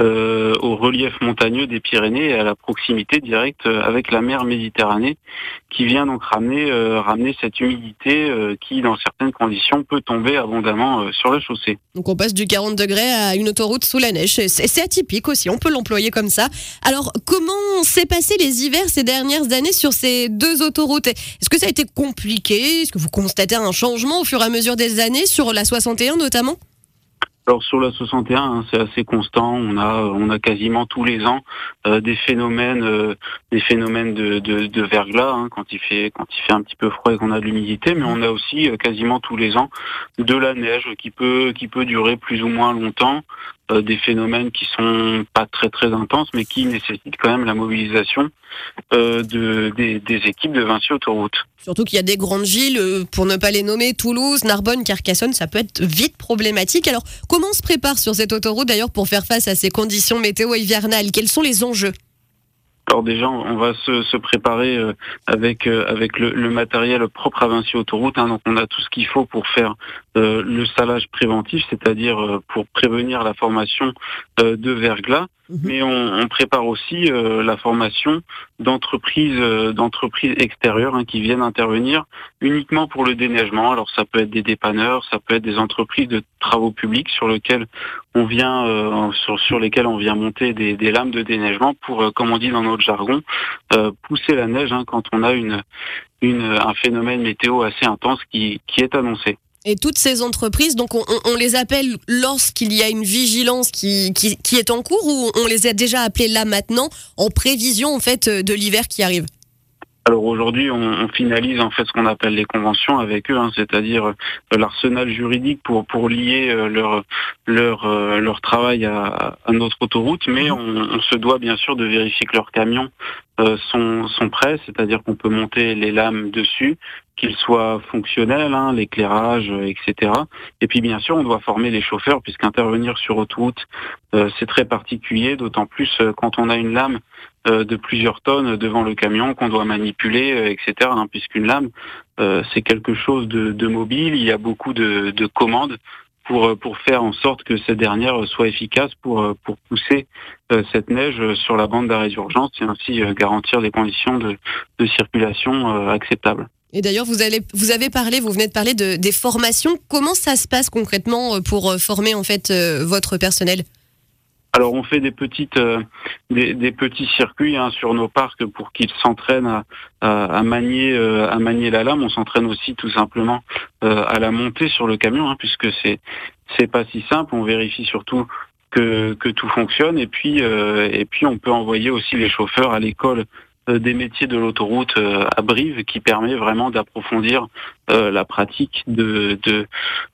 euh, au relief montagneux des Pyrénées et à la proximité directe euh, avec la mer Méditerranée qui vient donc ramener euh, ramener cette humidité euh, qui dans certaines conditions peut tomber abondamment euh, sur la chaussée. Donc on passe du 40 degrés à une autoroute sous la neige. C'est atypique aussi, on peut l'employer comme ça. Alors comment s'est passé les hivers ces dernières années sur ces deux autoroutes? Est-ce que ça a été compliqué? Est-ce que vous constatez un changement au fur et à mesure des années, sur la 61 notamment? Alors sur la 61, hein, c'est assez constant. On a, on a quasiment tous les ans euh, des phénomènes, euh, des phénomènes de, verglas hein, quand il fait, quand il fait un petit peu froid et qu'on a de l'humidité. Mais on a aussi euh, quasiment tous les ans de la neige qui peut, qui peut durer plus ou moins longtemps. Euh, des phénomènes qui sont pas très très intenses, mais qui nécessitent quand même la mobilisation euh, de, des, des équipes de Vinci Autoroute. Surtout qu'il y a des grandes villes, euh, pour ne pas les nommer, Toulouse, Narbonne, Carcassonne, ça peut être vite problématique. Alors, comment on se prépare sur cette autoroute d'ailleurs pour faire face à ces conditions météo hivernales? Quels sont les enjeux? Alors déjà, on va se, se préparer avec avec le, le matériel propre à Vinci Autoroute. hein. donc on a tout ce qu'il faut pour faire euh, le salage préventif, c'est-à-dire euh, pour prévenir la formation euh, de verglas. Mhm. Mais on, on prépare aussi euh, la formation d'entreprises euh, d'entreprises extérieures hein, qui viennent intervenir uniquement pour le déneigement. Alors ça peut être des dépanneurs, ça peut être des entreprises de travaux publics sur lesquelles on vient euh, sur, sur lesquelles on vient monter des, des lames de déneigement pour, euh, comme on dit dans notre jargon, euh, pousser la neige hein, quand on a une, une un phénomène météo assez intense qui, qui est annoncé. Et toutes ces entreprises, donc on, les appelle lorsqu'il y a une vigilance qui, qui, qui est en cours ou on les a déjà appelés là maintenant en prévision en fait de l'hiver qui arrive? Alors aujourd'hui, on, on finalise en fait ce qu'on appelle les conventions avec eux, hein, c'est-à-dire euh, l'arsenal juridique pour pour lier euh, leur leur euh, leur travail à, à notre autoroute, mais on, on se doit bien sûr de vérifier que leurs camions sont sont prêts, c'est-à-dire qu'on peut monter les lames dessus, qu'ils soient fonctionnels, hein, l'éclairage, euh, etc. Et puis bien sûr, on doit former les chauffeurs puisqu'intervenir sur autoroute, euh, c'est très particulier, d'autant plus euh, quand on a une lame euh, de plusieurs tonnes devant le camion qu'on doit manipuler, euh, etc. hein, puisqu'une lame, c'est quelque chose de, mobile. Il y a beaucoup de, de commandes pour pour faire en sorte que cette dernière soit efficace pour pour pousser cette neige sur la bande d'arrêt d'urgence et ainsi garantir des conditions de, de circulation acceptables. Et d'ailleurs, vous, vous avez parlé, vous venez de parler de, des formations. Comment ça se passe concrètement euh, pour euh, former en fait euh, votre personnel? Alors on fait des petites des, petits circuits hein, sur nos parcs pour qu'ils s'entraînent à, manier à manier la lame. On s'entraîne aussi tout simplement à la monter sur le camion hein, puisque c'est c'est pas si simple. On vérifie surtout que, que tout fonctionne et puis et puis on peut envoyer aussi les chauffeurs à l'école des métiers de l'autoroute euh, à Brive qui permet vraiment d'approfondir euh, la pratique de, de,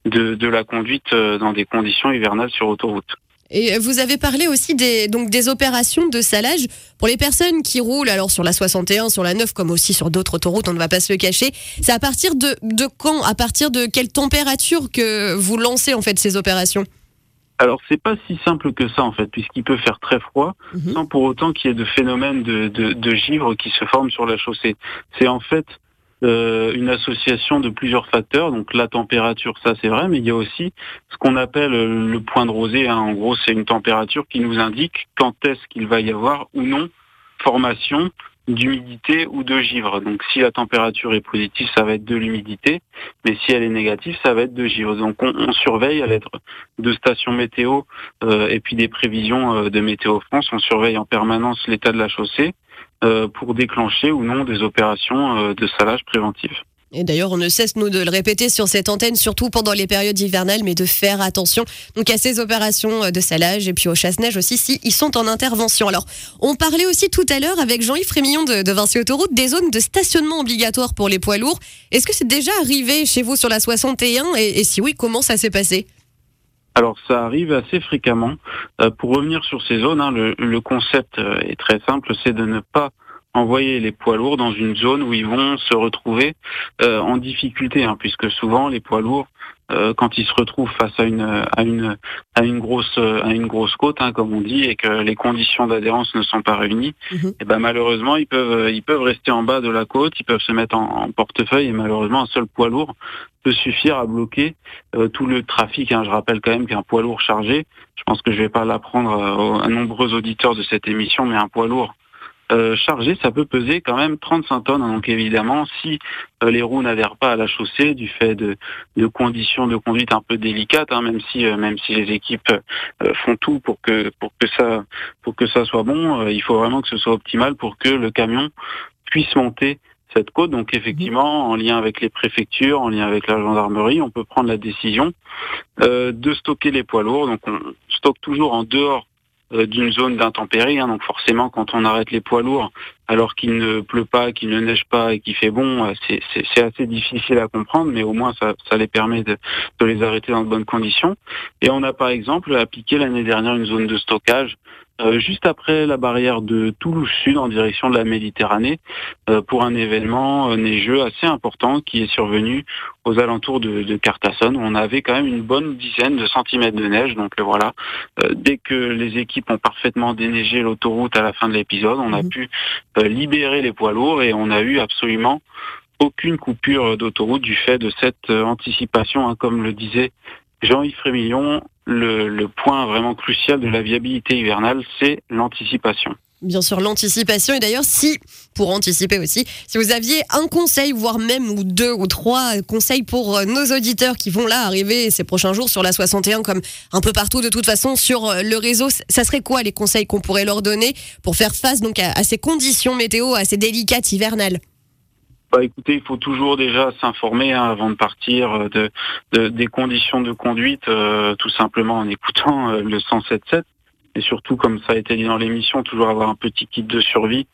de, de la conduite euh, dans des conditions hivernales sur autoroute. Et vous avez parlé aussi des, donc des opérations de salage pour les personnes qui roulent alors sur la 61, sur la 9 comme aussi sur d'autres autoroutes, on ne va pas se le cacher. C'est à partir de, de quand, à partir de quelle température que vous lancez en fait ces opérations? Alors c'est pas si simple que ça en fait, puisqu'il peut faire très froid, Mhm. sans pour autant qu'il y ait de phénomènes de, de, de givre qui se forment sur la chaussée. C'est en fait euh, une association de plusieurs facteurs, donc la température, ça c'est vrai, mais il y a aussi ce qu'on appelle euh, le point de rosée. hein. En gros, c'est une température qui nous indique quand est-ce qu'il va y avoir ou non formation d'humidité ou de givre. Donc si la température est positive, ça va être de l'humidité, mais si elle est négative, ça va être de givre. Donc on, surveille à l'aide de stations météo euh, et puis des prévisions euh, de Météo France, on surveille en permanence l'état de la chaussée euh, pour déclencher ou non des opérations de salage préventif. Et d'ailleurs, on ne cesse, nous, de le répéter sur cette antenne, surtout pendant les périodes hivernales, mais de faire attention donc à ces opérations euh, de salage et puis aux chasse-neige aussi, si ils sont en intervention. Alors, on parlait aussi tout à l'heure avec Jean-Yves Frémillon de, Vinci Autoroute des zones de stationnement obligatoires pour les poids lourds. Est-ce que c'est déjà arrivé chez vous sur la 61 et, si oui, comment ça s'est passé? Alors ça arrive assez fréquemment. Euh, pour revenir sur ces zones, hein, le, le concept euh, est très simple, c'est de ne pas envoyer les poids lourds dans une zone où ils vont se retrouver euh, en difficulté, hein, puisque souvent les poids lourds, euh, quand ils se retrouvent face à une à une à une grosse à une grosse côte, hein, comme on dit, et que les conditions d'adhérence ne sont pas réunies, Mhm. et ben malheureusement ils peuvent ils peuvent rester en bas de la côte, ils peuvent se mettre en, en portefeuille, et malheureusement un seul poids lourd peut suffire à bloquer euh, tout le trafic. hein. Je rappelle quand même qu'un poids lourd chargé, je pense que je vais pas l'apprendre euh, à nombreux auditeurs de cette émission, mais un poids lourd euh, chargé, ça peut peser quand même 35 tonnes. hein. Donc évidemment, si euh, les roues n'adhèrent pas à la chaussée du fait de, de conditions de conduite un peu délicates, hein, même si euh, même si les équipes euh, font tout pour que pour que ça pour que ça soit bon, euh, il faut vraiment que ce soit optimal pour que le camion puisse monter cette côte. Donc effectivement, en lien avec les préfectures, en lien avec la gendarmerie, on peut prendre la décision euh, de stocker les poids lourds. Donc on stocke toujours en dehors d'une zone d'intempérie. hein. donc forcément, quand on arrête les poids lourds alors qu'il ne pleut pas, qu'il ne neige pas et qu'il fait bon, euh, c'est- assez difficile à comprendre, mais au moins ça, les permet de les arrêter dans de bonnes conditions. Et on a par exemple appliqué l'année dernière une zone de stockage euh, juste après la barrière de Toulouse Sud en direction de la Méditerranée euh, pour un événement euh, neigeux assez important qui est survenu aux alentours de, de Carcassonne on avait quand même une bonne dizaine de centimètres de neige. Donc voilà, Euh, dès que les équipes ont parfaitement déneigé l'autoroute à la fin de l'épisode, on a Mhm. pu libérer les poids lourds et on a eu absolument aucune coupure d'autoroute du fait de cette anticipation, hein, comme le disait Jean-Yves Frémillon, le, point vraiment crucial de la viabilité hivernale, c'est l'anticipation. Bien sûr, l'anticipation. Et d'ailleurs, si, pour anticiper aussi, si vous aviez un conseil, voire même ou deux ou trois conseils pour euh, nos auditeurs qui vont là arriver ces prochains jours sur la 61, comme un peu partout de toute façon sur euh, le réseau, ça serait quoi les conseils qu'on pourrait leur donner pour faire face donc à, à ces conditions météo assez délicates hivernales? Bah écoutez, il faut toujours déjà s'informer hein, avant de partir euh, de, de- des conditions de conduite, euh, tout simplement en écoutant euh, le 107.7 et surtout, comme ça a été dit dans l'émission, toujours avoir un petit kit de survie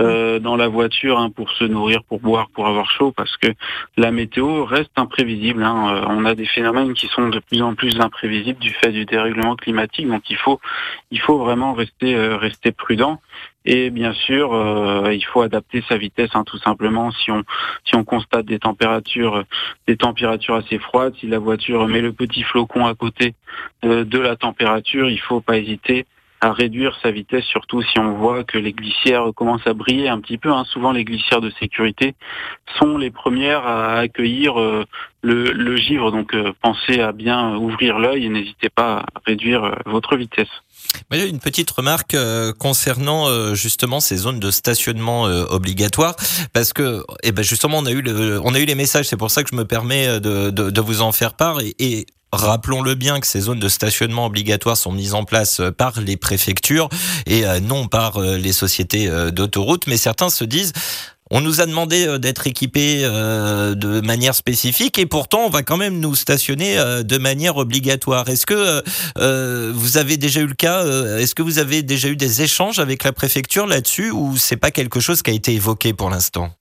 euh, dans la voiture hein, pour se nourrir, pour boire, pour avoir chaud, parce que la météo reste imprévisible. hein. Euh, on a des phénomènes qui sont de plus en plus imprévisibles du fait du dérèglement climatique, donc il faut, il faut vraiment rester, euh, rester prudent. Et bien sûr, euh, il faut adapter sa vitesse, hein, tout simplement. Si on, si on constate des températures, des températures assez froides, si la voiture met le petit flocon à côté euh, de la température, il faut pas hésiter à réduire sa vitesse, surtout si on voit que les glissières commencent à briller un petit peu. hein. Souvent, les glissières de sécurité sont les premières à accueillir euh, le, le givre. Donc, euh, pensez à bien ouvrir l'œil et n'hésitez pas à réduire euh, votre vitesse. Une petite remarque euh, concernant euh, justement ces zones de stationnement obligatoires, parce que eh ben justement on a eu le, on a eu les messages, c'est pour ça que je me permets de, de, de vous en faire part et, et Rappelons-le bien que ces zones de stationnement obligatoires sont mises en place euh, par les préfectures et euh, non par euh, les sociétés d'autoroutes, mais certains se disent on nous a demandé d'être équipés de manière spécifique et pourtant on va quand même nous stationner de manière obligatoire. Est-ce que vous avez déjà eu le cas Est-ce que vous avez déjà eu des échanges avec la préfecture là-dessus ou c'est pas quelque chose qui a été évoqué pour l'instant?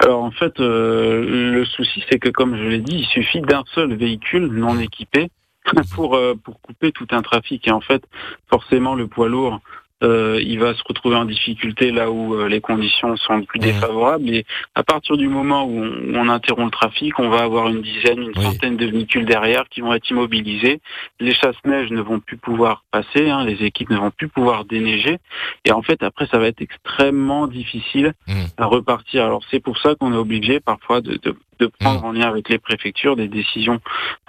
Alors en fait, euh, le souci c'est que comme je l'ai dit, il suffit d'un seul véhicule non équipé pour euh, pour couper tout un trafic. Et en fait, forcément, le poids lourd, euh, il va se retrouver en difficulté là où euh, les conditions sont plus défavorables. Et à partir du moment où on, où on interrompt le trafic, on va avoir une dizaine, une centaine de véhicules derrière qui vont être immobilisés. Les chasse-neige ne vont plus pouvoir passer, hein, les équipes ne vont plus pouvoir déneiger. Et en fait, après, ça va être extrêmement difficile à repartir. Alors c'est pour ça qu'on est obligé parfois de, de, de prendre en lien avec les préfectures des décisions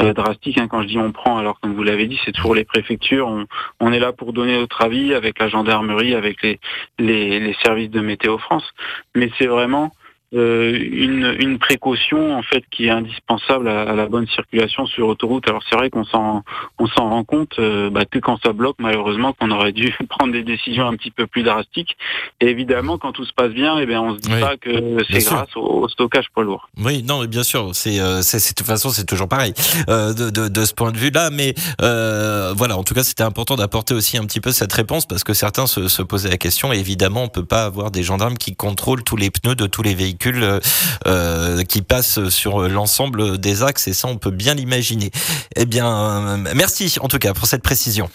euh, drastiques. hein. Quand je dis on prend, alors comme vous l'avez dit, c'est toujours les préfectures. On, on est là pour donner notre avis avec la gendarmerie, avec les, les, les services de Météo France. Mais c'est vraiment euh, une, une précaution en fait qui est indispensable à, à la bonne circulation sur autoroute. Alors c'est vrai qu'on s'en on s'en rend compte euh, bah, que quand ça bloque malheureusement qu'on aurait dû prendre des décisions un petit peu plus drastiques. Et évidemment quand tout se passe bien, eh bien on se dit Oui. pas que c'est grâce au, au stockage poids lourd. Oui, non, mais bien sûr, c'est, euh, de toute façon, c'est toujours pareil euh, de, de, de ce point de vue-là. Mais euh, voilà, en tout cas, c'était important d'apporter aussi un petit peu cette réponse parce que certains se, se posaient la question. Et évidemment, on peut pas avoir des gendarmes qui contrôlent tous les pneus de tous les véhicules euh, euh, qui passent sur l'ensemble des axes. Et ça, on peut bien l'imaginer. Eh bien, euh, merci en tout cas pour cette précision.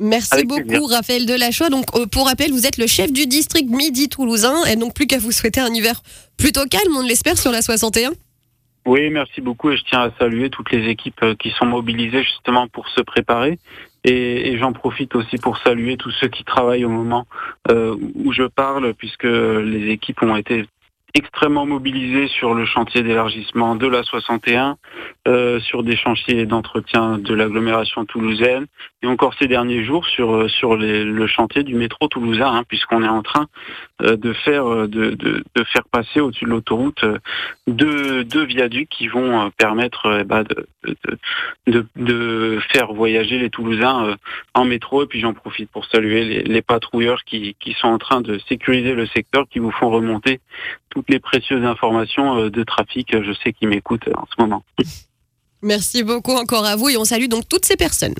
Merci Avec beaucoup, plaisir. Raphaël Delachois. Donc, euh, pour rappel, vous êtes le chef du district Midi Toulousain et donc plus qu'à vous souhaiter un hiver plutôt calme, on l'espère, sur la 61. Oui, merci beaucoup et je tiens à saluer toutes les équipes qui sont mobilisées justement pour se préparer. Et, et j'en profite aussi pour saluer tous ceux qui travaillent au moment euh, où je parle, puisque les équipes ont été extrêmement mobilisées sur le chantier d'élargissement de la 61, euh, sur des chantiers d'entretien de l'agglomération toulousaine, et encore ces derniers jours sur euh, sur les- le chantier du métro toulousain, hein, puisqu'on est en train euh, de faire euh, de, de, de faire passer au-dessus de l'autoroute deux, deux viaducs qui vont permettre bah, de, de, faire voyager les Toulousains en métro. Et puis j'en profite pour saluer les, les patrouilleurs qui, qui sont en train de sécuriser le secteur, qui vous font remonter toutes les précieuses informations de trafic. Je sais qu'ils m'écoutent en ce moment. Merci beaucoup encore à vous et on salue donc toutes ces personnes.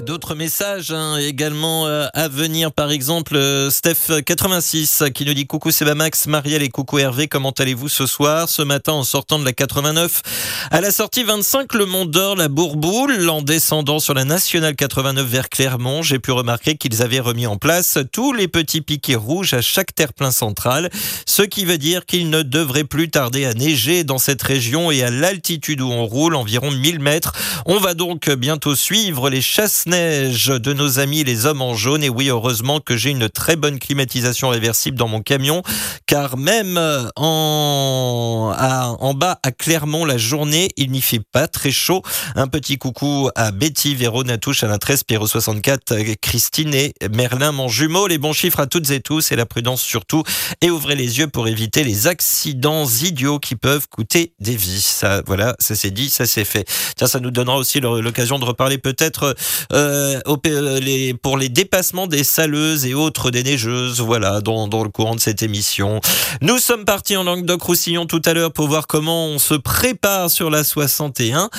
D'autres messages hein, également euh, à venir, par exemple euh, Steph86 qui nous dit coucou c'est Max, Marielle et coucou Hervé, comment allez-vous ce soir? Ce matin en sortant de la 89, à la sortie 25 le Mont d'Or, la Bourboule, en descendant sur la Nationale 89 vers Clermont, j'ai pu remarquer qu'ils avaient remis en place tous les petits piquets rouges à chaque terre-plein central, ce qui veut dire qu'il ne devrait plus tarder à neiger dans cette région et à l'altitude où on roule, environ 1000 mètres. On va donc bientôt suivre les chasse-neige de nos amis les hommes en jaune. Et oui, heureusement que j'ai une très bonne climatisation réversible dans mon camion, car même en, à- en bas à Clermont la journée, il n'y fait pas très chaud. Un petit coucou à Betty, Véro, Natouche, Alain 13, Pierrot 64, Christine et Merlin, mon jumeau. Les bons chiffres à toutes et tous et la prudence surtout. Et ouvrez les yeux pour éviter les accidents idiots qui peuvent coûter des vies. Ça, voilà, ça c'est dit, ça c'est fait. Tiens, ça nous donnera aussi l'occasion de reparler peut-être euh, euh, pour les dépassements des saleuses et autres des neigeuses. Voilà, dans, dans le courant de cette émission. Nous sommes partis en Languedoc-Roussillon tout à l'heure pour voir comment on se prépare sur la 61.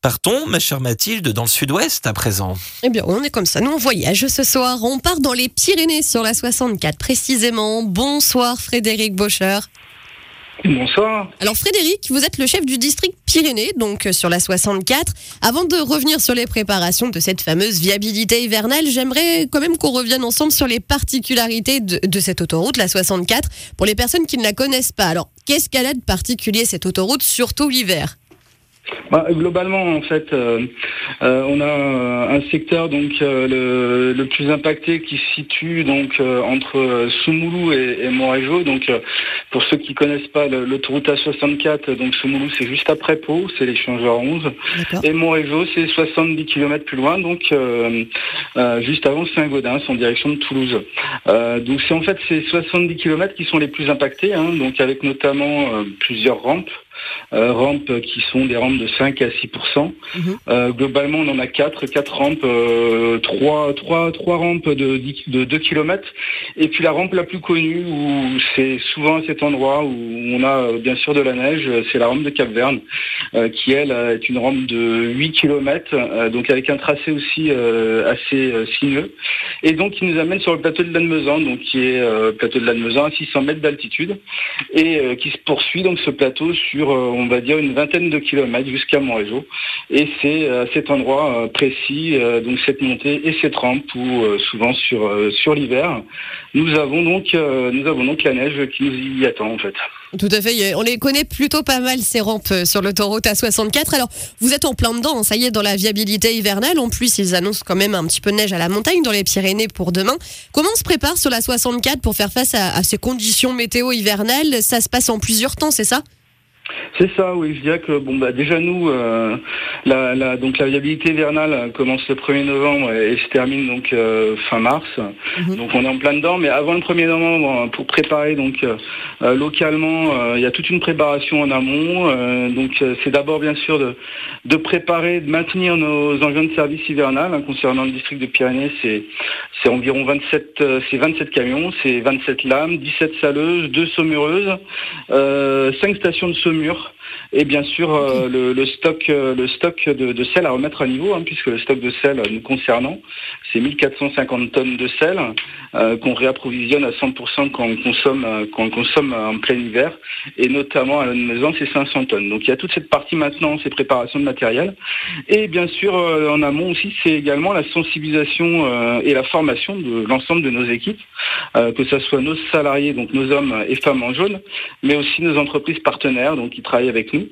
Partons, ma chère Mathilde, dans le sud-ouest à présent. Eh bien, on est comme ça. Nous, on voyage ce soir. On part dans les Pyrénées sur la 64 précisément. Bonsoir, Frédéric Bocher. Bonsoir. Alors, Frédéric, vous êtes le chef du district Pyrénées, donc euh, sur la 64. Avant de revenir sur les préparations de cette fameuse viabilité hivernale, j'aimerais quand même qu'on revienne ensemble sur les particularités de, de cette autoroute, la 64, pour les personnes qui ne la connaissent pas. Alors, qu'est-ce qu'elle a de particulier, cette autoroute, surtout l'hiver? Bah, globalement, en fait, euh, euh, on a un secteur donc euh, le, le plus impacté qui se situe donc entre Soumoulou et, et Montrégeau. Donc, pour ceux qui connaissent pas l'autoroute A64, donc Soumoulou c'est juste après Pau, c'est l'échangeur 11, et Montrégeau c'est 70 km plus loin, donc juste avant Saint-Gaudens en direction de Toulouse. Donc c'est en fait ces 70 km qui sont les plus impactés, hein, donc avec notamment plusieurs rampes. Euh, rampes qui sont des rampes de 5 à 6% Euh, Globalement, on en a quatre, quatre rampes, euh, trois, trois, trois rampes de, 10 de 2 km. Et puis la rampe la plus connue, où c'est souvent à cet endroit où on a euh, bien sûr de la neige, euh, c'est la rampe de Cap-Verne, euh, qui elle euh, est une rampe de 8 km, donc avec un tracé aussi euh, assez euh, sinueux. Et donc qui nous amène sur le plateau de Lannemezan, donc qui est euh, plateau de Lannemezan à 600 mètres d'altitude, et euh, qui se poursuit donc ce plateau sur, euh, on va dire, une vingtaine de kilomètres jusqu'à Montrégeau. Et c'est à cet endroit euh, précis, euh, donc cette montée et cette rampe où euh, souvent sur euh, sur l'hiver, nous avons donc euh, nous avons donc la neige qui nous y attend en fait. Tout à fait. On les connaît plutôt pas mal, ces rampes euh, sur l'autoroute A64. Alors, vous êtes en plein dedans, hein, ça y est, dans la viabilité hivernale. En plus, ils annoncent quand même un petit peu de neige à la montagne dans les Pyrénées pour demain. Comment on se prépare sur la 64 pour faire face à ces conditions météo hivernales? Ça se passe en plusieurs temps, c'est ça? C'est ça, oui. Je dirais que bon bah déjà nous, euh, la, la- donc la viabilité hivernale euh, commence le 1er novembre et, et se termine donc euh, fin mars. Donc on est en plein dedans, mais avant le 1er novembre, pour préparer donc euh, localement, il y a toute une préparation en amont. Donc c'est d'abord bien sûr de, de préparer, de maintenir nos engins de service hivernal. hein, concernant le district de Pyrénées, c'est environ 27, euh, c'est 27 camions, c'est 27 lames, 17 saleuses, 2 saumureuses, euh, 5 stations de saumure et bien sûr euh, le, le stock euh, le stock de, de sel à remettre à niveau hein, puisque le stock de sel nous concernant c'est 1450 tonnes de sel euh, qu'on réapprovisionne à 100% quand on consomme quand on consomme en plein hiver. Et notamment à la maison c'est 500 tonnes. Donc il y a toute cette partie maintenant ces préparations de matériel. Et bien sûr euh, en amont aussi c'est également la sensibilisation et la formation de l'ensemble de nos équipes que ce soit nos salariés donc nos hommes et femmes en jaune mais aussi nos entreprises partenaires donc qui travaillent avec nous.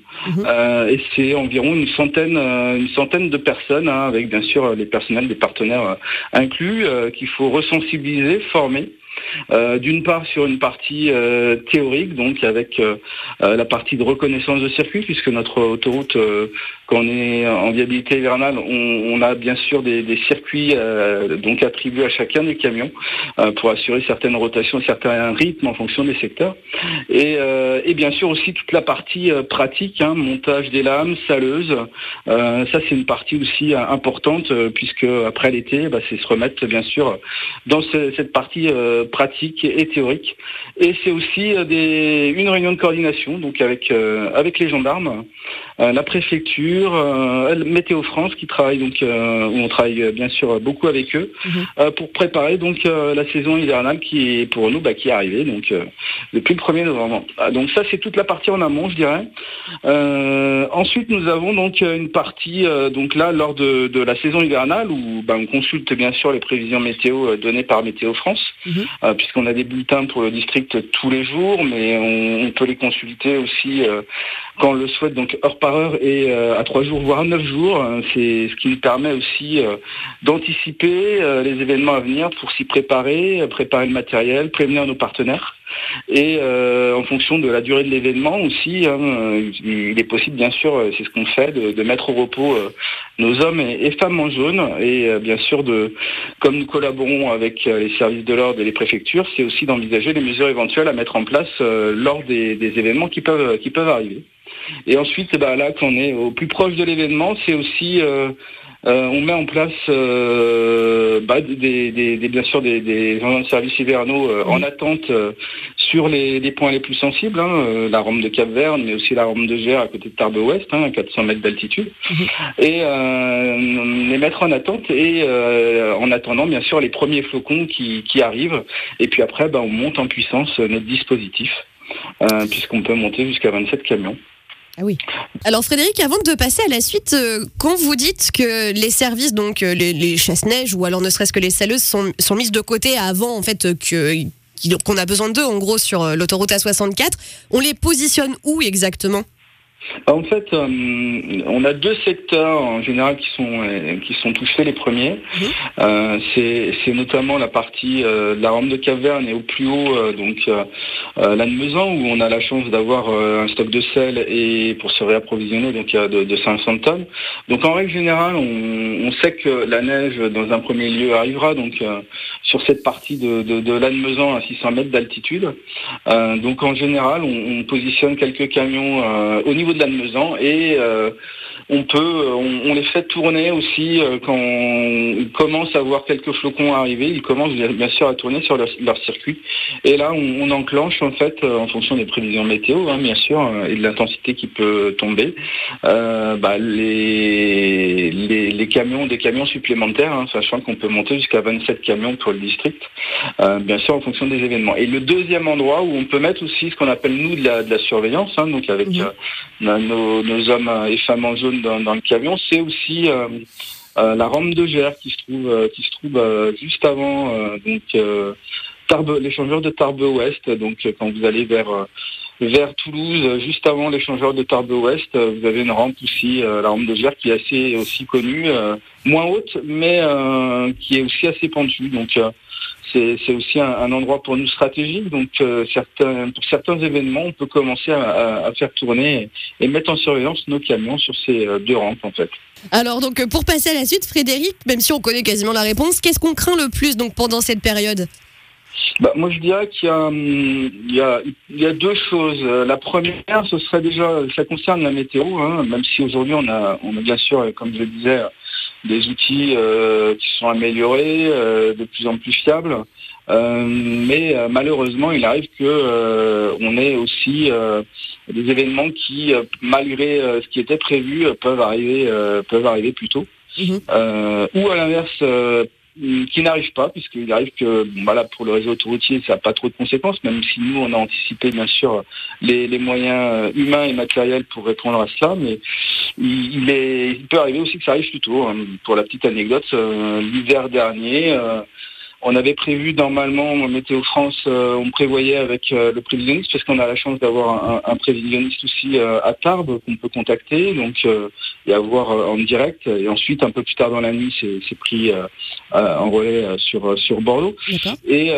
Euh, et c'est environ une centaine euh, une centaine de personnes hein, avec bien sûr les personnels des partenaires euh, inclus qu'il faut resensibiliser former euh, d'une part sur une partie euh, théorique, donc avec euh, la partie de reconnaissance de circuit, puisque notre autoroute, quand on est en viabilité hivernale, on, a bien sûr des, circuits donc attribués à chacun des camions pour assurer certaines rotations, certains rythmes en fonction des secteurs. Et, bien sûr aussi toute la partie pratique, hein, montage des lames, saleuses. Euh, ça c'est une partie aussi importante puisque après l'été, bah, c'est se remettre bien sûr dans ce- cette partie pratique et théorique. Et c'est aussi euh, une réunion de coordination donc avec euh, avec les gendarmes, la préfecture, euh, Météo France qui travaille donc euh, où on travaille euh, bien sûr beaucoup avec eux euh, pour préparer donc euh, la saison hivernale qui est pour nous bah, qui est arrivée donc euh, depuis le 1er novembre. Ah, donc ça c'est toute la partie en amont je dirais. Euh, ensuite nous avons donc euh, une partie euh, donc là lors de, de la saison hivernale où bah, on consulte bien sûr les prévisions météo euh, données par Météo France euh, puisqu'on a des bulletins pour le district tous les jours mais on, on peut les consulter aussi euh, quand on le souhaite donc heure par heure et euh, à trois jours voire neuf jours. Euh, C'est ce qui nous permet aussi euh, d'anticiper euh, les événements à venir pour s'y préparer, préparer le matériel, prévenir nos partenaires. Et en fonction de la durée de l'événement aussi, hein, il est possible bien sûr, c'est ce qu'on fait, de, mettre au repos nos hommes et, femmes en jaune. Et bien sûr, comme nous collaborons avec les services de l'ordre et les préfectures, c'est aussi d'envisager les mesures éventuelles à mettre en place lors des, événements qui peuvent arriver. Et ensuite, bah, là, quand on est au plus proche de l'événement, c'est aussi euh, euh, on met en place euh, bah, des, des- des- bien sûr des, services hivernaux euh, en attente sur les, les points les plus sensibles, hein, la Rome de Cap-Verne, mais aussi la Rome de Gers à côté de Tarbes Ouest, hein, à 400 mètres d'altitude, et euh, les mettre en attente et en attendant bien sûr les premiers flocons qui, qui arrivent. Et puis après, bah, on monte en puissance notre dispositif, euh, puisqu'on peut monter jusqu'à 27 camions. Ah. Alors Frédéric, avant de passer à la suite, euh, quand vous dites que les services, donc euh, les, chasse-neige ou alors ne serait-ce que les saleuses sont, mises de côté avant en fait euh, qu'on a besoin d'eux en gros sur l'autoroute A64, on les positionne où exactement? En fait, euh, on a deux secteurs en général qui sont euh, qui sont touchés les premiers. Euh, c'est notamment la partie euh, de la rampe de caverne et au plus haut, euh, donc l'Annemezan, où on a la chance d'avoir un stock de sel et pour se réapprovisionner donc de, de 500 tonnes. Donc en règle générale, on, on sait que la neige dans un premier lieu arrivera donc sur cette partie de, de, de l'Annemezan à 600 mètres d'altitude. Donc en général, on, on positionne quelques camions au niveau de l'Annemezan et euh, on peut, on, on les fait tourner aussi euh, quand on commence à voir quelques flocons arriver. Ils commencent bien sûr à tourner sur leur, leur circuit. Et là, on, on enclenche en fait, euh, en fonction des prévisions météo, hein, bien sûr, euh, et de l'intensité qui peut tomber, euh, bah, les, les, les camions, des camions supplémentaires, hein, sachant qu'on peut monter jusqu'à 27 camions pour le district, euh, bien sûr en fonction des événements. Et le deuxième endroit où on peut mettre aussi ce qu'on appelle nous de la, de la surveillance, hein, donc avec euh, nos, nos hommes euh, et femmes en jaune dans, le camion, c'est aussi euh, euh, la rampe de Gers qui se trouve euh, qui se trouve juste avant l'échangeur de Tarbes Ouest. Donc quand vous allez vers vers Toulouse, euh, juste avant l'échangeur de Tarbes Ouest, euh, vous avez une rampe aussi, euh, la rampe de Gers, qui est assez aussi connue, moins haute, mais qui est aussi assez pentue. Donc c'est aussi un, endroit pour nous stratégique. Donc pour certains événements, on peut commencer à, faire tourner et, et mettre en surveillance nos camions sur ces deux rampes en fait. Alors donc pour passer à la suite, Frédéric, même si on connaît quasiment la réponse, qu'est-ce qu'on craint le plus donc pendant cette période? Bah, moi, je dirais qu'il y a, hum, il y, a, il y a deux choses. Euh, La première, ce serait déjà, ça concerne la météo, hein, même si aujourd'hui on a, on a bien sûr, euh, comme je le disais, des outils euh, qui sont améliorés, euh, de plus en plus fiables. Euh, mais malheureusement, il arrive que on ait aussi des événements qui, malgré ce qui était prévu, peuvent arriver, peuvent arriver plus tôt. Euh, ou à l'inverse, qui n'arrive pas, puisqu'il arrive que voilà, pour le réseau autoroutier, ça n'a pas trop de conséquences, même si nous, on a anticipé bien sûr les, moyens euh, humains et matériels pour répondre à cela, mais il, il est, il peut arriver aussi que ça arrive plus tôt. hein. Pour la petite anecdote, euh, l'hiver dernier, euh, on avait prévu normalement, Météo France, euh, on prévoyait avec euh, le prévisionniste, parce qu'on a la chance d'avoir un, un prévisionniste aussi euh, à Tarbes qu'on peut contacter, donc et avoir en direct. Et ensuite, un peu plus tard dans la nuit, c'est pris en relais sur sur Bordeaux. Et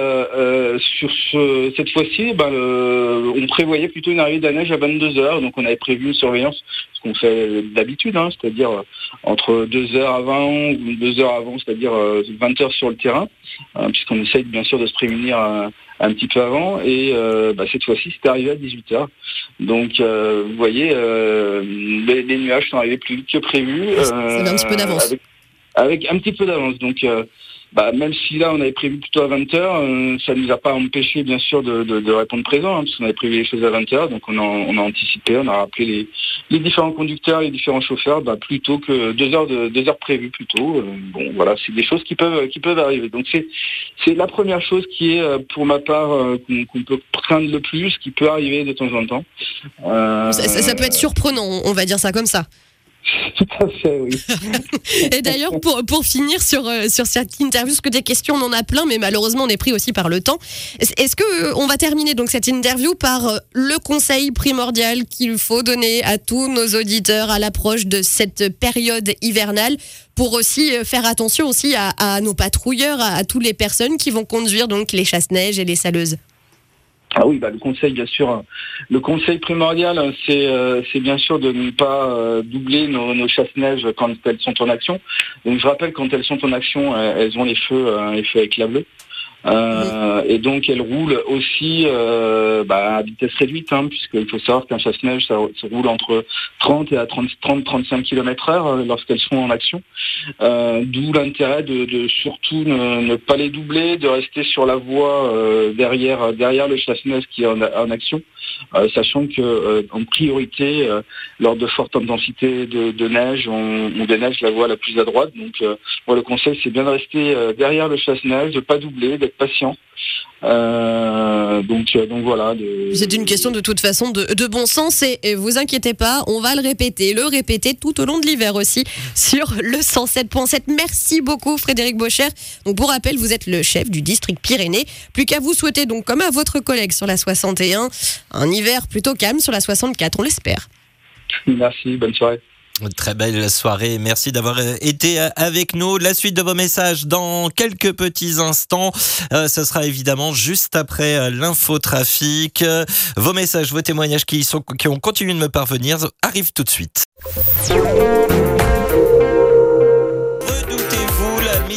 sur ce, cette fois-ci, ben, on prévoyait plutôt une arrivée de la neige à 22 heures, donc on avait prévu une surveillance, ce qu'on fait d'habitude, hein, c'est-à-dire euh, entre 2 heures avant ou 2 heures avant, c'est-à-dire euh, 20 heures sur le terrain, hein, puisqu'on essaye bien sûr de se prémunir un, un petit peu avant. Et euh, bah, cette fois-ci, c'est arrivé à 18 heures. Donc, euh, vous voyez, euh, les, les nuages sont arrivés plus vite que prévu. Ça avait un petit peu d'avance. Avec, avec un petit peu d'avance. Donc, euh, bah, même si là on avait prévu plutôt à 20h, ça ne nous a pas empêché bien sûr de, de- de répondre présent, hein, parce qu'on avait prévu les choses à 20h, donc on a, on a anticipé, on a rappelé les, les différents conducteurs, les différents chauffeurs, bah, plutôt que deux heures de deux heures prévues plutôt. Euh, bon voilà, c'est des choses qui peuvent qui peuvent arriver. Donc c'est c'est la première chose qui est euh, pour ma part euh, qu'on peut craindre le plus, qui peut arriver de temps en temps. Euh, ça peut être surprenant, on va dire ça comme ça. Tout à fait, oui. Et d'ailleurs, pour, pour finir sur, euh, sur cette interview, parce que des questions, on en a plein, mais malheureusement, on est pris aussi par le temps. Est- Est-ce que euh, on va terminer donc cette interview par euh, le conseil primordial qu'il faut donner à tous nos auditeurs à l'approche de cette période hivernale pour aussi faire attention aussi à, nos patrouilleurs, à, à toutes les personnes qui vont conduire donc les chasse-neige et les saleuses? Ah oui, bah, le conseil, bien sûr. hein. Le conseil primordial, hein, c'est euh, c'est bien sûr de ne pas euh, doubler nos, chasse-neige quand elles sont en action. Donc je rappelle, quand elles sont en action, euh, elles ont les feux, euh, Euh, Et donc elle roule aussi euh, bah, à vitesse réduite, hein, puisqu'il faut savoir qu'un chasse-neige, ça, roule entre 30 et à 30-35 km heure euh, lorsqu'elles sont en action. Euh, D'où l'intérêt de, de surtout ne, ne pas les doubler, de rester sur la voie euh, derrière, derrière le chasse-neige qui est en, action, sachant que en priorité, lors de fortes intensités de, de neige, on, on déneige la voie la plus à droite. Donc moi le conseil c'est bien de rester derrière le chasse-neige, de pas doubler, patient. Euh, donc, euh, donc voilà. C'est une question de toute façon de, de bon sens et, et vous inquiétez pas, on va le répéter, le répéter tout au long de l'hiver aussi sur le 107.7. Merci beaucoup Frédéric Bocher. Donc pour rappel, vous êtes le chef du district Pyrénées. Plus qu'à vous souhaiter donc comme à votre collègue sur la 61, un hiver plutôt calme sur la 64, on l'espère. Merci, bonne soirée. Très belle soirée. Merci d'avoir euh, été euh, avec nous. La suite de vos messages dans quelques petits instants. Euh, ce sera évidemment juste après l'infotrafic. Vos messages, vos témoignages qui, sont, qui ont continué de me parvenir arrivent tout de suite.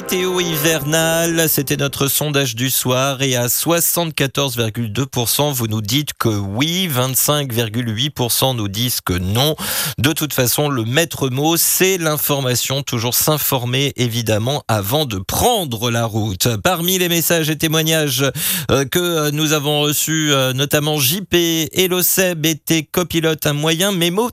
Météo hivernale C'était notre sondage du soir et à 74,2%, vous nous dites que oui, 25,8% nous disent que non. De toute façon, le maître mot, c'est l'information. Toujours s'informer, évidemment, avant de prendre la route. Parmi les messages et témoignages euh, que euh, nous avons reçus, euh, notamment JP, Hello Seb était copilote, un moyen mémo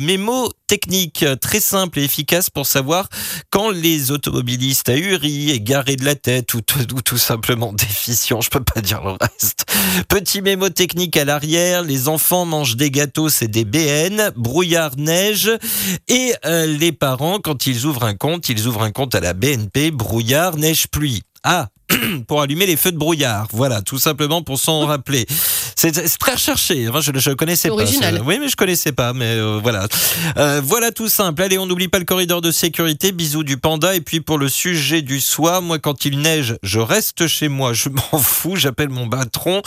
mémo technique euh, très simple et efficace pour savoir quand les automobilistes ahuris, égarés de la tête ou, tout- ou tout simplement déficients, je peux pas dire le reste. Petit mémo technique à l'arrière, les enfants mangent des gâteaux, c'est des BN, brouillard, neige, et euh, les parents, quand ils ouvrent un compte, ils ouvrent un compte à la BNP, brouillard, neige, pluie. Ah, pour allumer les feux de brouillard. Voilà, tout simplement pour s'en rappeler. C'est très recherché. Enfin, je ne connaissais pas. original. Oui, mais je connaissais pas. Mais euh, voilà. Euh, voilà tout simple. Allez, on n'oublie pas le corridor de sécurité. Bisous du panda. Et puis pour le sujet du soir, moi, quand il neige, je reste chez moi. Je m'en fous. J'appelle mon patron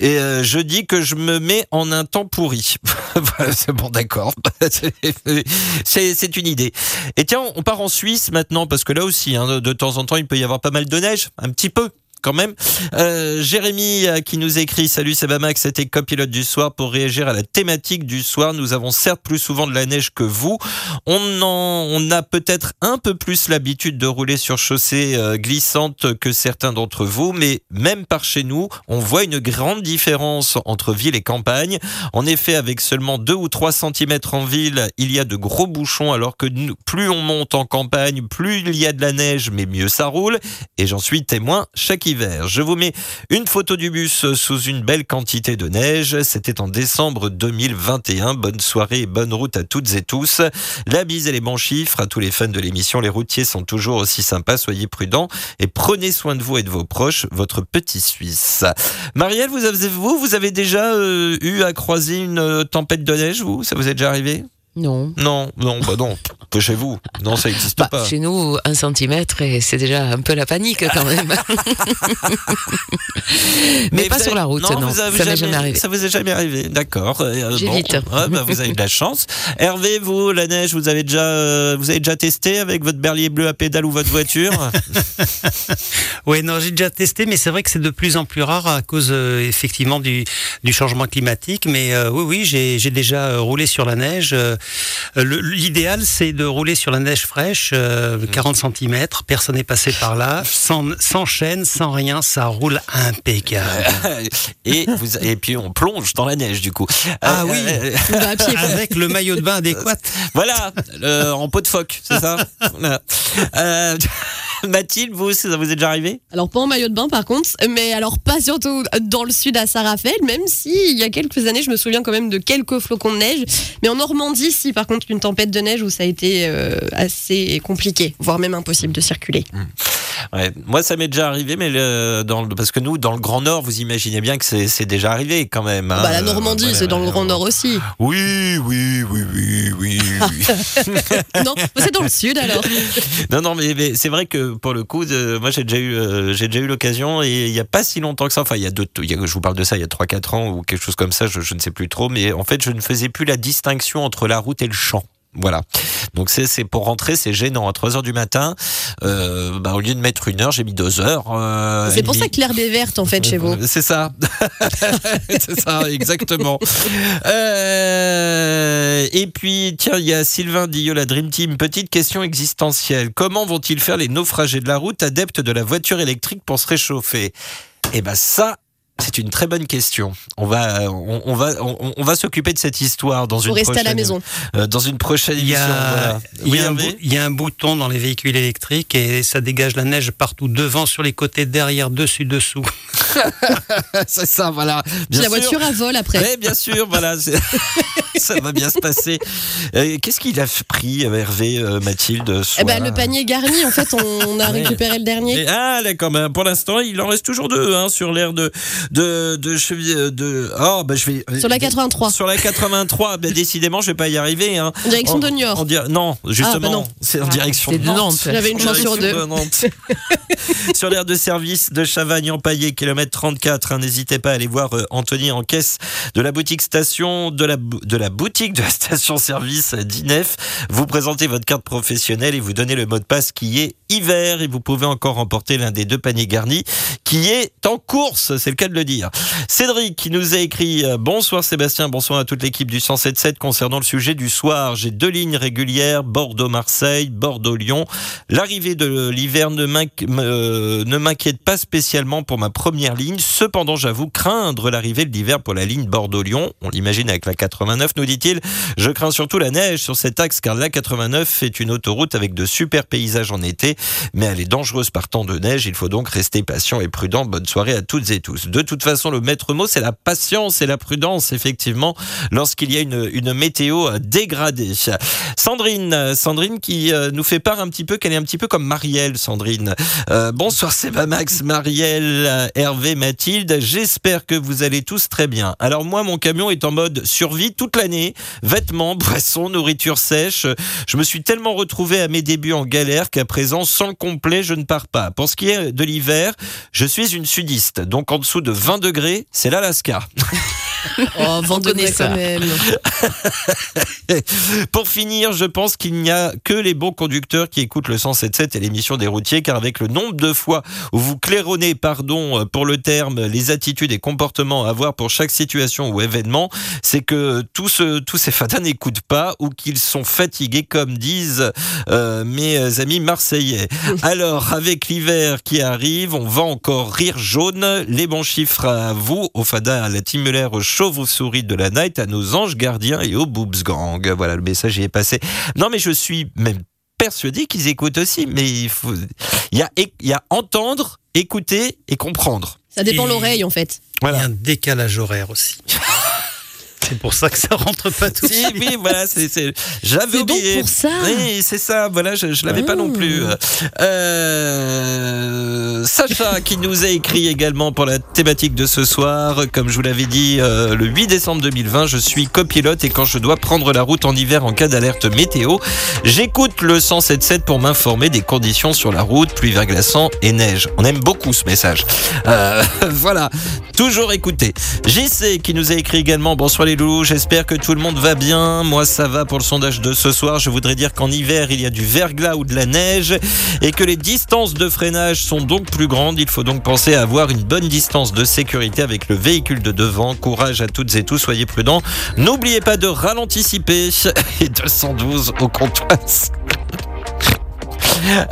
et euh, je dis que je me mets en un temps pourri. voilà, c'est bon, d'accord. c'est c'est une idée. Et tiens, on part en Suisse maintenant parce que là aussi, hein, de, de temps en temps, il peut y avoir pas mal de neige, un petit peu. Quand même. Euh, Jérémy euh, qui nous écrit Salut c'est Bamax, c'était copilote du soir pour réagir à la thématique du soir. Nous avons certes plus souvent de la neige que vous. On, en, on a peut-être un peu plus l'habitude de rouler sur chaussée euh, glissante que certains d'entre vous, mais même par chez nous, on voit une grande différence entre ville et campagne. En effet, avec seulement 2 ou 3 cm en ville, il y a de gros bouchons, alors que plus on monte en campagne, plus il y a de la neige, mais mieux ça roule. Et j'en suis témoin chaque. Je vous mets une photo du bus sous une belle quantité de neige. C'était en décembre 2021. Bonne soirée et bonne route à toutes et tous. La bise et les bons chiffres à tous les fans de l'émission. Les routiers sont toujours aussi sympas. Soyez prudents et prenez soin de vous et de vos proches. Votre petit Suisse. Marielle, vous avez, vous, vous avez déjà euh, eu à croiser une euh, tempête de neige, vous? Ça vous est déjà arrivé? Non. Non, non, bah non. Peu chez vous. Non, ça n'existe Bah, pas. chez nous, un centimètre, et c'est déjà un peu la panique quand même. Mais, pas sur la route, non. vous avez ça jamais arrivé. Ça vous est jamais arrivé, d'accord. Euh, J'évite. Ouais, bah, vous avez de la chance. Hervé, vous, la neige, vous avez déjà, euh, vous avez déjà testé avec votre berlier bleu à pédale ou votre voiture? Oui, non, j'ai déjà testé, mais c'est vrai que c'est de plus en plus rare à cause euh, effectivement du, du changement climatique. Mais euh, oui, oui, j'ai déjà euh, roulé sur la neige. Euh, L'idéal, c'est de rouler sur la neige fraîche, euh, 40 cm. Personne n'est passé par là, sans, sans chaîne, sans rien, ça roule impeccable. et, vous, et puis on plonge dans la neige du coup. Ah Euh, oui, euh, On va à pied. quoi. avec le maillot de bain adéquat. voilà, euh, en peau de phoque, c'est ça? Voilà. Mathilde, vous, ça vous est déjà arrivé? Alors pas en maillot de bain par contre, mais alors pas surtout dans le sud à Saint-Raphaël, même si il y a quelques années je me souviens quand même de quelques flocons de neige. Mais en Normandie, si par contre une tempête de neige où ça a été euh, assez compliqué, voire même impossible de circuler. Ouais, moi, ça m'est déjà arrivé, mais le- dans le- parce que nous, dans le Grand Nord, vous imaginez bien que c'est déjà arrivé quand même. hein. bah la Normandie, c'est dans le. Grand Nord aussi. Oui, oui, oui, oui, oui. oui. non, c'est dans le sud alors. non, non, mais, mais c'est vrai que pour le coup, de- moi, j'ai déjà eu, euh, j'ai déjà eu l'occasion et il y a pas si longtemps que ça. Enfin, il y a deux, y a- je vous parle de ça il y a 3-4 ans ou quelque chose comme ça. Je, je ne sais plus trop, mais en fait, je ne faisais plus la distinction entre la route et le champ. Voilà. Donc c'est c'est pour rentrer, c'est gênant. À 3 heures du matin, euh, bah, au lieu de mettre une heure, j'ai mis deux heures. euh, C'est pour ça que l'herbe est verte en fait chez vous. C'est ça. c'est ça, exactement. Euh, et puis, tiens, il y a Sylvain Dillot, la Dream Team. Petite question existentielle. Comment vont-ils faire les naufragés de la route adeptes de la voiture électrique pour se réchauffer? Eh ben ça. C'est une très bonne question. On va, on, on va, on, on va s'occuper de cette histoire dans une rester à la prochaine, maison. euh, dans une prochaine Il y, émission. voilà. a, il, y Oui, a un Hervé bou- il y a un bouton dans les véhicules électriques et ça dégage la neige partout, devant, sur les côtés, derrière, dessus, dessous. c'est ça, voilà. Bien la sûr. voiture à vol après. Oui, bien sûr, voilà. ça va bien se passer. Euh, Qu'est-ce qu'il a pris, euh, Hervé, euh, Mathilde Eh ben, le panier garni, en fait, on a Ouais. récupéré le dernier. Et- ah d'accord, mais pour l'instant il en reste toujours deux hein, sur l'air de de de cheville de oh bah je vais Sur la 83. sur la 83 bah, décidément je vais pas y arriver hein. En direction de Niort. en di- non justement Ah, bah non. c'est en direction c'est de Nantes, Nantes. J'avais une chance sur Direction deux. de sur l'aire de service de Chavagne-en-Paillé, kilomètre 34. hein, N'hésitez pas à aller voir euh, Anthony en caisse de la boutique station, de la, de la boutique de la station-service d'INEF. Vous présentez votre carte professionnelle et vous donnez le mot de passe qui est hiver et vous pouvez encore remporter l'un des deux paniers garnis qui est en course, c'est le cas de le dire. Cédric qui nous a écrit euh, Bonsoir Sébastien, bonsoir à toute l'équipe du 107.7 concernant le sujet du soir. J'ai deux lignes régulières, Bordeaux-Marseille, Bordeaux-Lyon. L'arrivée de l'hiver me- ne m'inquiète pas spécialement pour ma première ligne. Cependant, j'avoue craindre l'arrivée de l'hiver pour la ligne Bordeaux-Lyon. On l'imagine avec la 89, nous dit-il. Je crains surtout la neige sur cet axe car la 89 est une autoroute avec de super paysages en été, mais elle est dangereuse par temps de neige. Il faut donc rester patient et prudent. Bonne soirée à toutes et tous. De toute façon, le maître mot, c'est la patience et la prudence, effectivement, lorsqu'il y a une, météo dégradée. Sandrine, Sandrine qui euh, nous fait part un petit peu qu'elle est un petit peu comme Marielle, Sandrine. Euh, bonsoir Max, Marielle, Hervé, Mathilde. J'espère que vous allez tous très bien. Alors moi, mon camion est en mode survie toute l'année. Vêtements, boissons, nourriture sèche. Je me suis tellement retrouvé à mes débuts en galère qu'à présent, sans complet, je ne pars pas. Pour ce qui est de l'hiver, je suis une sudiste. Donc en dessous de 20 degrés, c'est l'Alaska. Oh, connaît ça. quand même. Pour finir, je pense qu'il n'y a que les bons conducteurs qui écoutent le 107.7 et l'émission des routiers, car avec le nombre de fois où vous claironnez, pardon euh, pour le terme, les attitudes et comportements à avoir pour chaque situation ou événement, c'est que tous, ce- tous ces fadas n'écoutent pas ou qu'ils sont fatigués, comme disent euh, mes amis marseillais. Alors, avec l'hiver qui arrive, on va encore rire jaune. Les bons chiffres à vous, au fada, à la team Muller, aux chauves-souris de la night, à nos anges gardiens et au boobs gang. Voilà, le message y est passé. Non, mais je suis même persuadé qu'ils écoutent aussi, mais il faut, il y a, il y a entendre, écouter et comprendre. Ça dépend l'oreille en fait. Il y Voilà. a un décalage horaire aussi. c'est pour ça que ça rentre pas tout de Si, suite. oui, voilà, c'est, c'est- j'avais C'est donc oublié. pour ça. Oui, c'est ça. Voilà, je, je l'avais pas non plus. Euh, Sacha qui nous a écrit également pour la thématique de ce soir. Comme je vous l'avais dit, euh, le 8 décembre 2020, je suis copilote et quand je dois prendre la route en hiver en cas d'alerte météo, j'écoute le 107.7 pour m'informer des conditions sur la route, pluie verglaçant et neige. On aime beaucoup ce message. Euh, voilà, toujours écouter. JC qui nous a écrit également Bonsoir les j'espère que tout le monde va bien. Moi ça va pour le sondage de ce soir. Je voudrais dire qu'en hiver il y a du verglas ou de la neige et que les distances de freinage sont donc plus grandes. Il faut donc penser à avoir une bonne distance de sécurité avec le véhicule de devant. Courage à toutes et tous, soyez prudents. N'oubliez pas de ralenticiper et 212 au comptoir.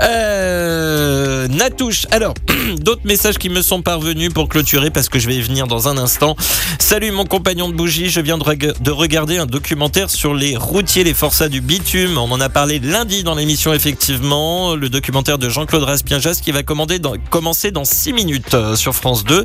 Euh, Natouche. Alors, d'autres messages qui me sont parvenus pour clôturer parce que je vais y venir dans un instant. Salut mon compagnon de bougie, je viens de, reg- de regarder un documentaire sur les routiers, les forçats du bitume. On en a parlé lundi dans l'émission effectivement. Le documentaire de Jean-Claude Raspienjas qui va commencer dans 6 minutes euh, sur France 2.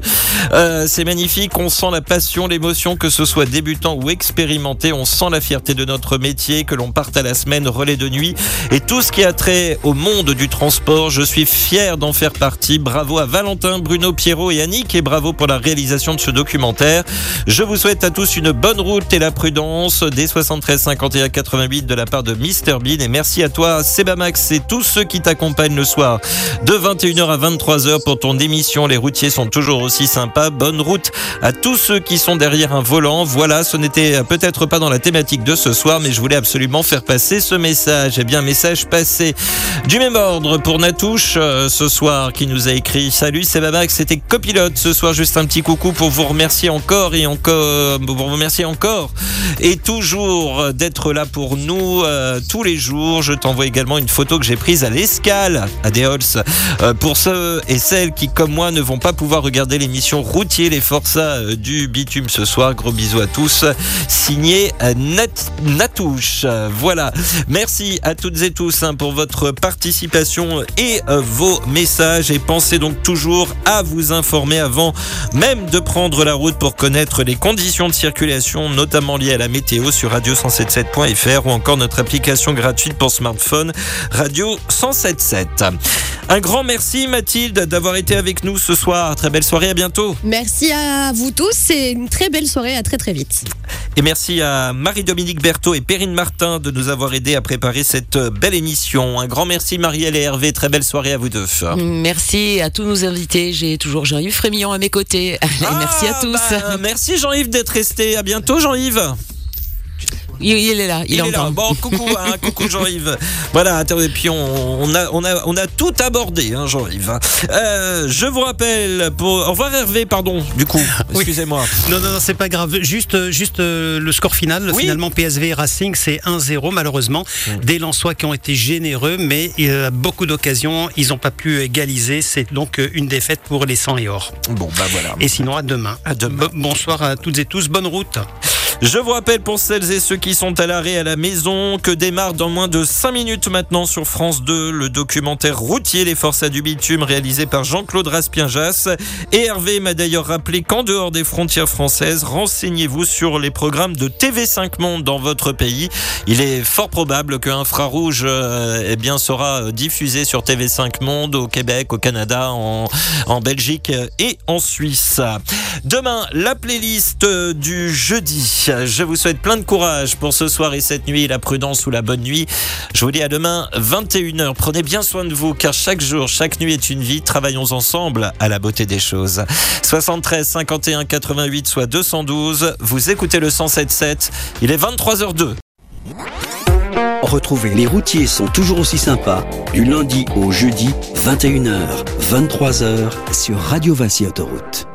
Euh, C'est magnifique, on sent la passion, l'émotion, que ce soit débutant ou expérimenté. On sent la fierté de notre métier, que l'on parte à la semaine, relais de nuit et tout ce qui a trait au monde monde du transport. Je suis fier d'en faire partie. Bravo à Valentin, Bruno, Pierrot et Annick et bravo pour la réalisation de ce documentaire. Je vous souhaite à tous une bonne route et la prudence des 73 51 88 de la part de Mr Bean et merci à toi Sebamax et tous ceux qui t'accompagnent le soir de 21h à 23h pour ton émission. Les routiers sont toujours aussi sympas. Bonne route à tous ceux qui sont derrière un volant. Voilà, ce n'était peut-être pas dans la thématique de ce soir, mais je voulais absolument faire passer ce message. Eh bien, message passé du même ordre pour Natouche euh, ce soir qui nous a écrit Salut, c'est Babac, c'était copilote ce soir. Juste un petit coucou pour vous remercier encore et encore, pour vous remercier encore et toujours d'être là pour nous euh, tous les jours. Je t'envoie également une photo que j'ai prise à l'escale à Deols euh, pour ceux et celles qui, comme moi, ne vont pas pouvoir regarder l'émission Routier les Forçats euh, du bitume ce soir. Gros bisous à tous. Signé euh, Nat Natouche. Voilà. Merci à toutes et tous hein, pour votre participation et euh, vos messages. Et pensez donc toujours à vous informer avant même de prendre la route pour connaître les conditions de circulation, notamment liées à la météo sur radio177.fr ou encore notre application gratuite pour smartphone Radio 177. Un grand merci Mathilde d'avoir été avec nous ce soir. Très belle soirée, à bientôt. Merci à vous tous et une très belle soirée, à très très vite. Et merci à Marie-Dominique Berthaud et Perrine Martin de nous avoir aidés à préparer cette belle émission. Un grand merci Marielle et Hervé, très belle soirée à vous deux. Merci à tous nos invités. J'ai toujours Jean-Yves Frémillon à mes côtés. Merci à tous. Bah, merci Jean-Yves d'être resté. À bientôt Jean-Yves. Il, il est là, il, Il est là. Bon, coucou, hein, coucou Jean-Yves. Voilà, et puis on, on a, on, a, on a tout abordé, hein, Jean-Yves. Euh, je vous rappelle, pour... au revoir Hervé, pardon, du coup, Oui. excusez-moi. Non, non, non, c'est pas grave. Juste, juste euh, le score final. Oui. Finalement, PSV Racing, c'est 1-0, malheureusement. Des Lensois qui ont été généreux, mais euh, à beaucoup d'occasions, ils n'ont pas pu égaliser. C'est donc euh, une défaite pour les 100 et or. Bon, bah voilà. Et sinon, à demain. À demain. Bo- bonsoir à toutes et tous. Bonne route. Je vous rappelle pour celles et ceux qui sont à l'arrêt à la maison que démarre dans moins de 5 minutes maintenant sur France 2 le documentaire routier Les Forçats du Bitume réalisé par Jean-Claude Raspienjas. Et Hervé m'a d'ailleurs rappelé qu'en dehors des frontières françaises, renseignez-vous sur les programmes de TV5 Monde dans votre pays. Il est fort probable qu'un Infrarouge euh, eh bien, sera diffusé sur TV5 Monde au Québec, au Canada, en, Belgique et en Suisse. Demain, la playlist euh, du jeudi. Je vous souhaite plein de courage pour ce soir et cette nuit, la prudence ou la bonne nuit. Je vous dis à demain, 21h. Prenez bien soin de vous, car chaque jour, chaque nuit est une vie. Travaillons ensemble à la beauté des choses. 73 51 88 soit 212. Vous écoutez le 107.7. Il est 23h02. Retrouvez Les routiers sont toujours aussi sympas du lundi au jeudi 21h, 23h sur Radio Vinci Autoroute.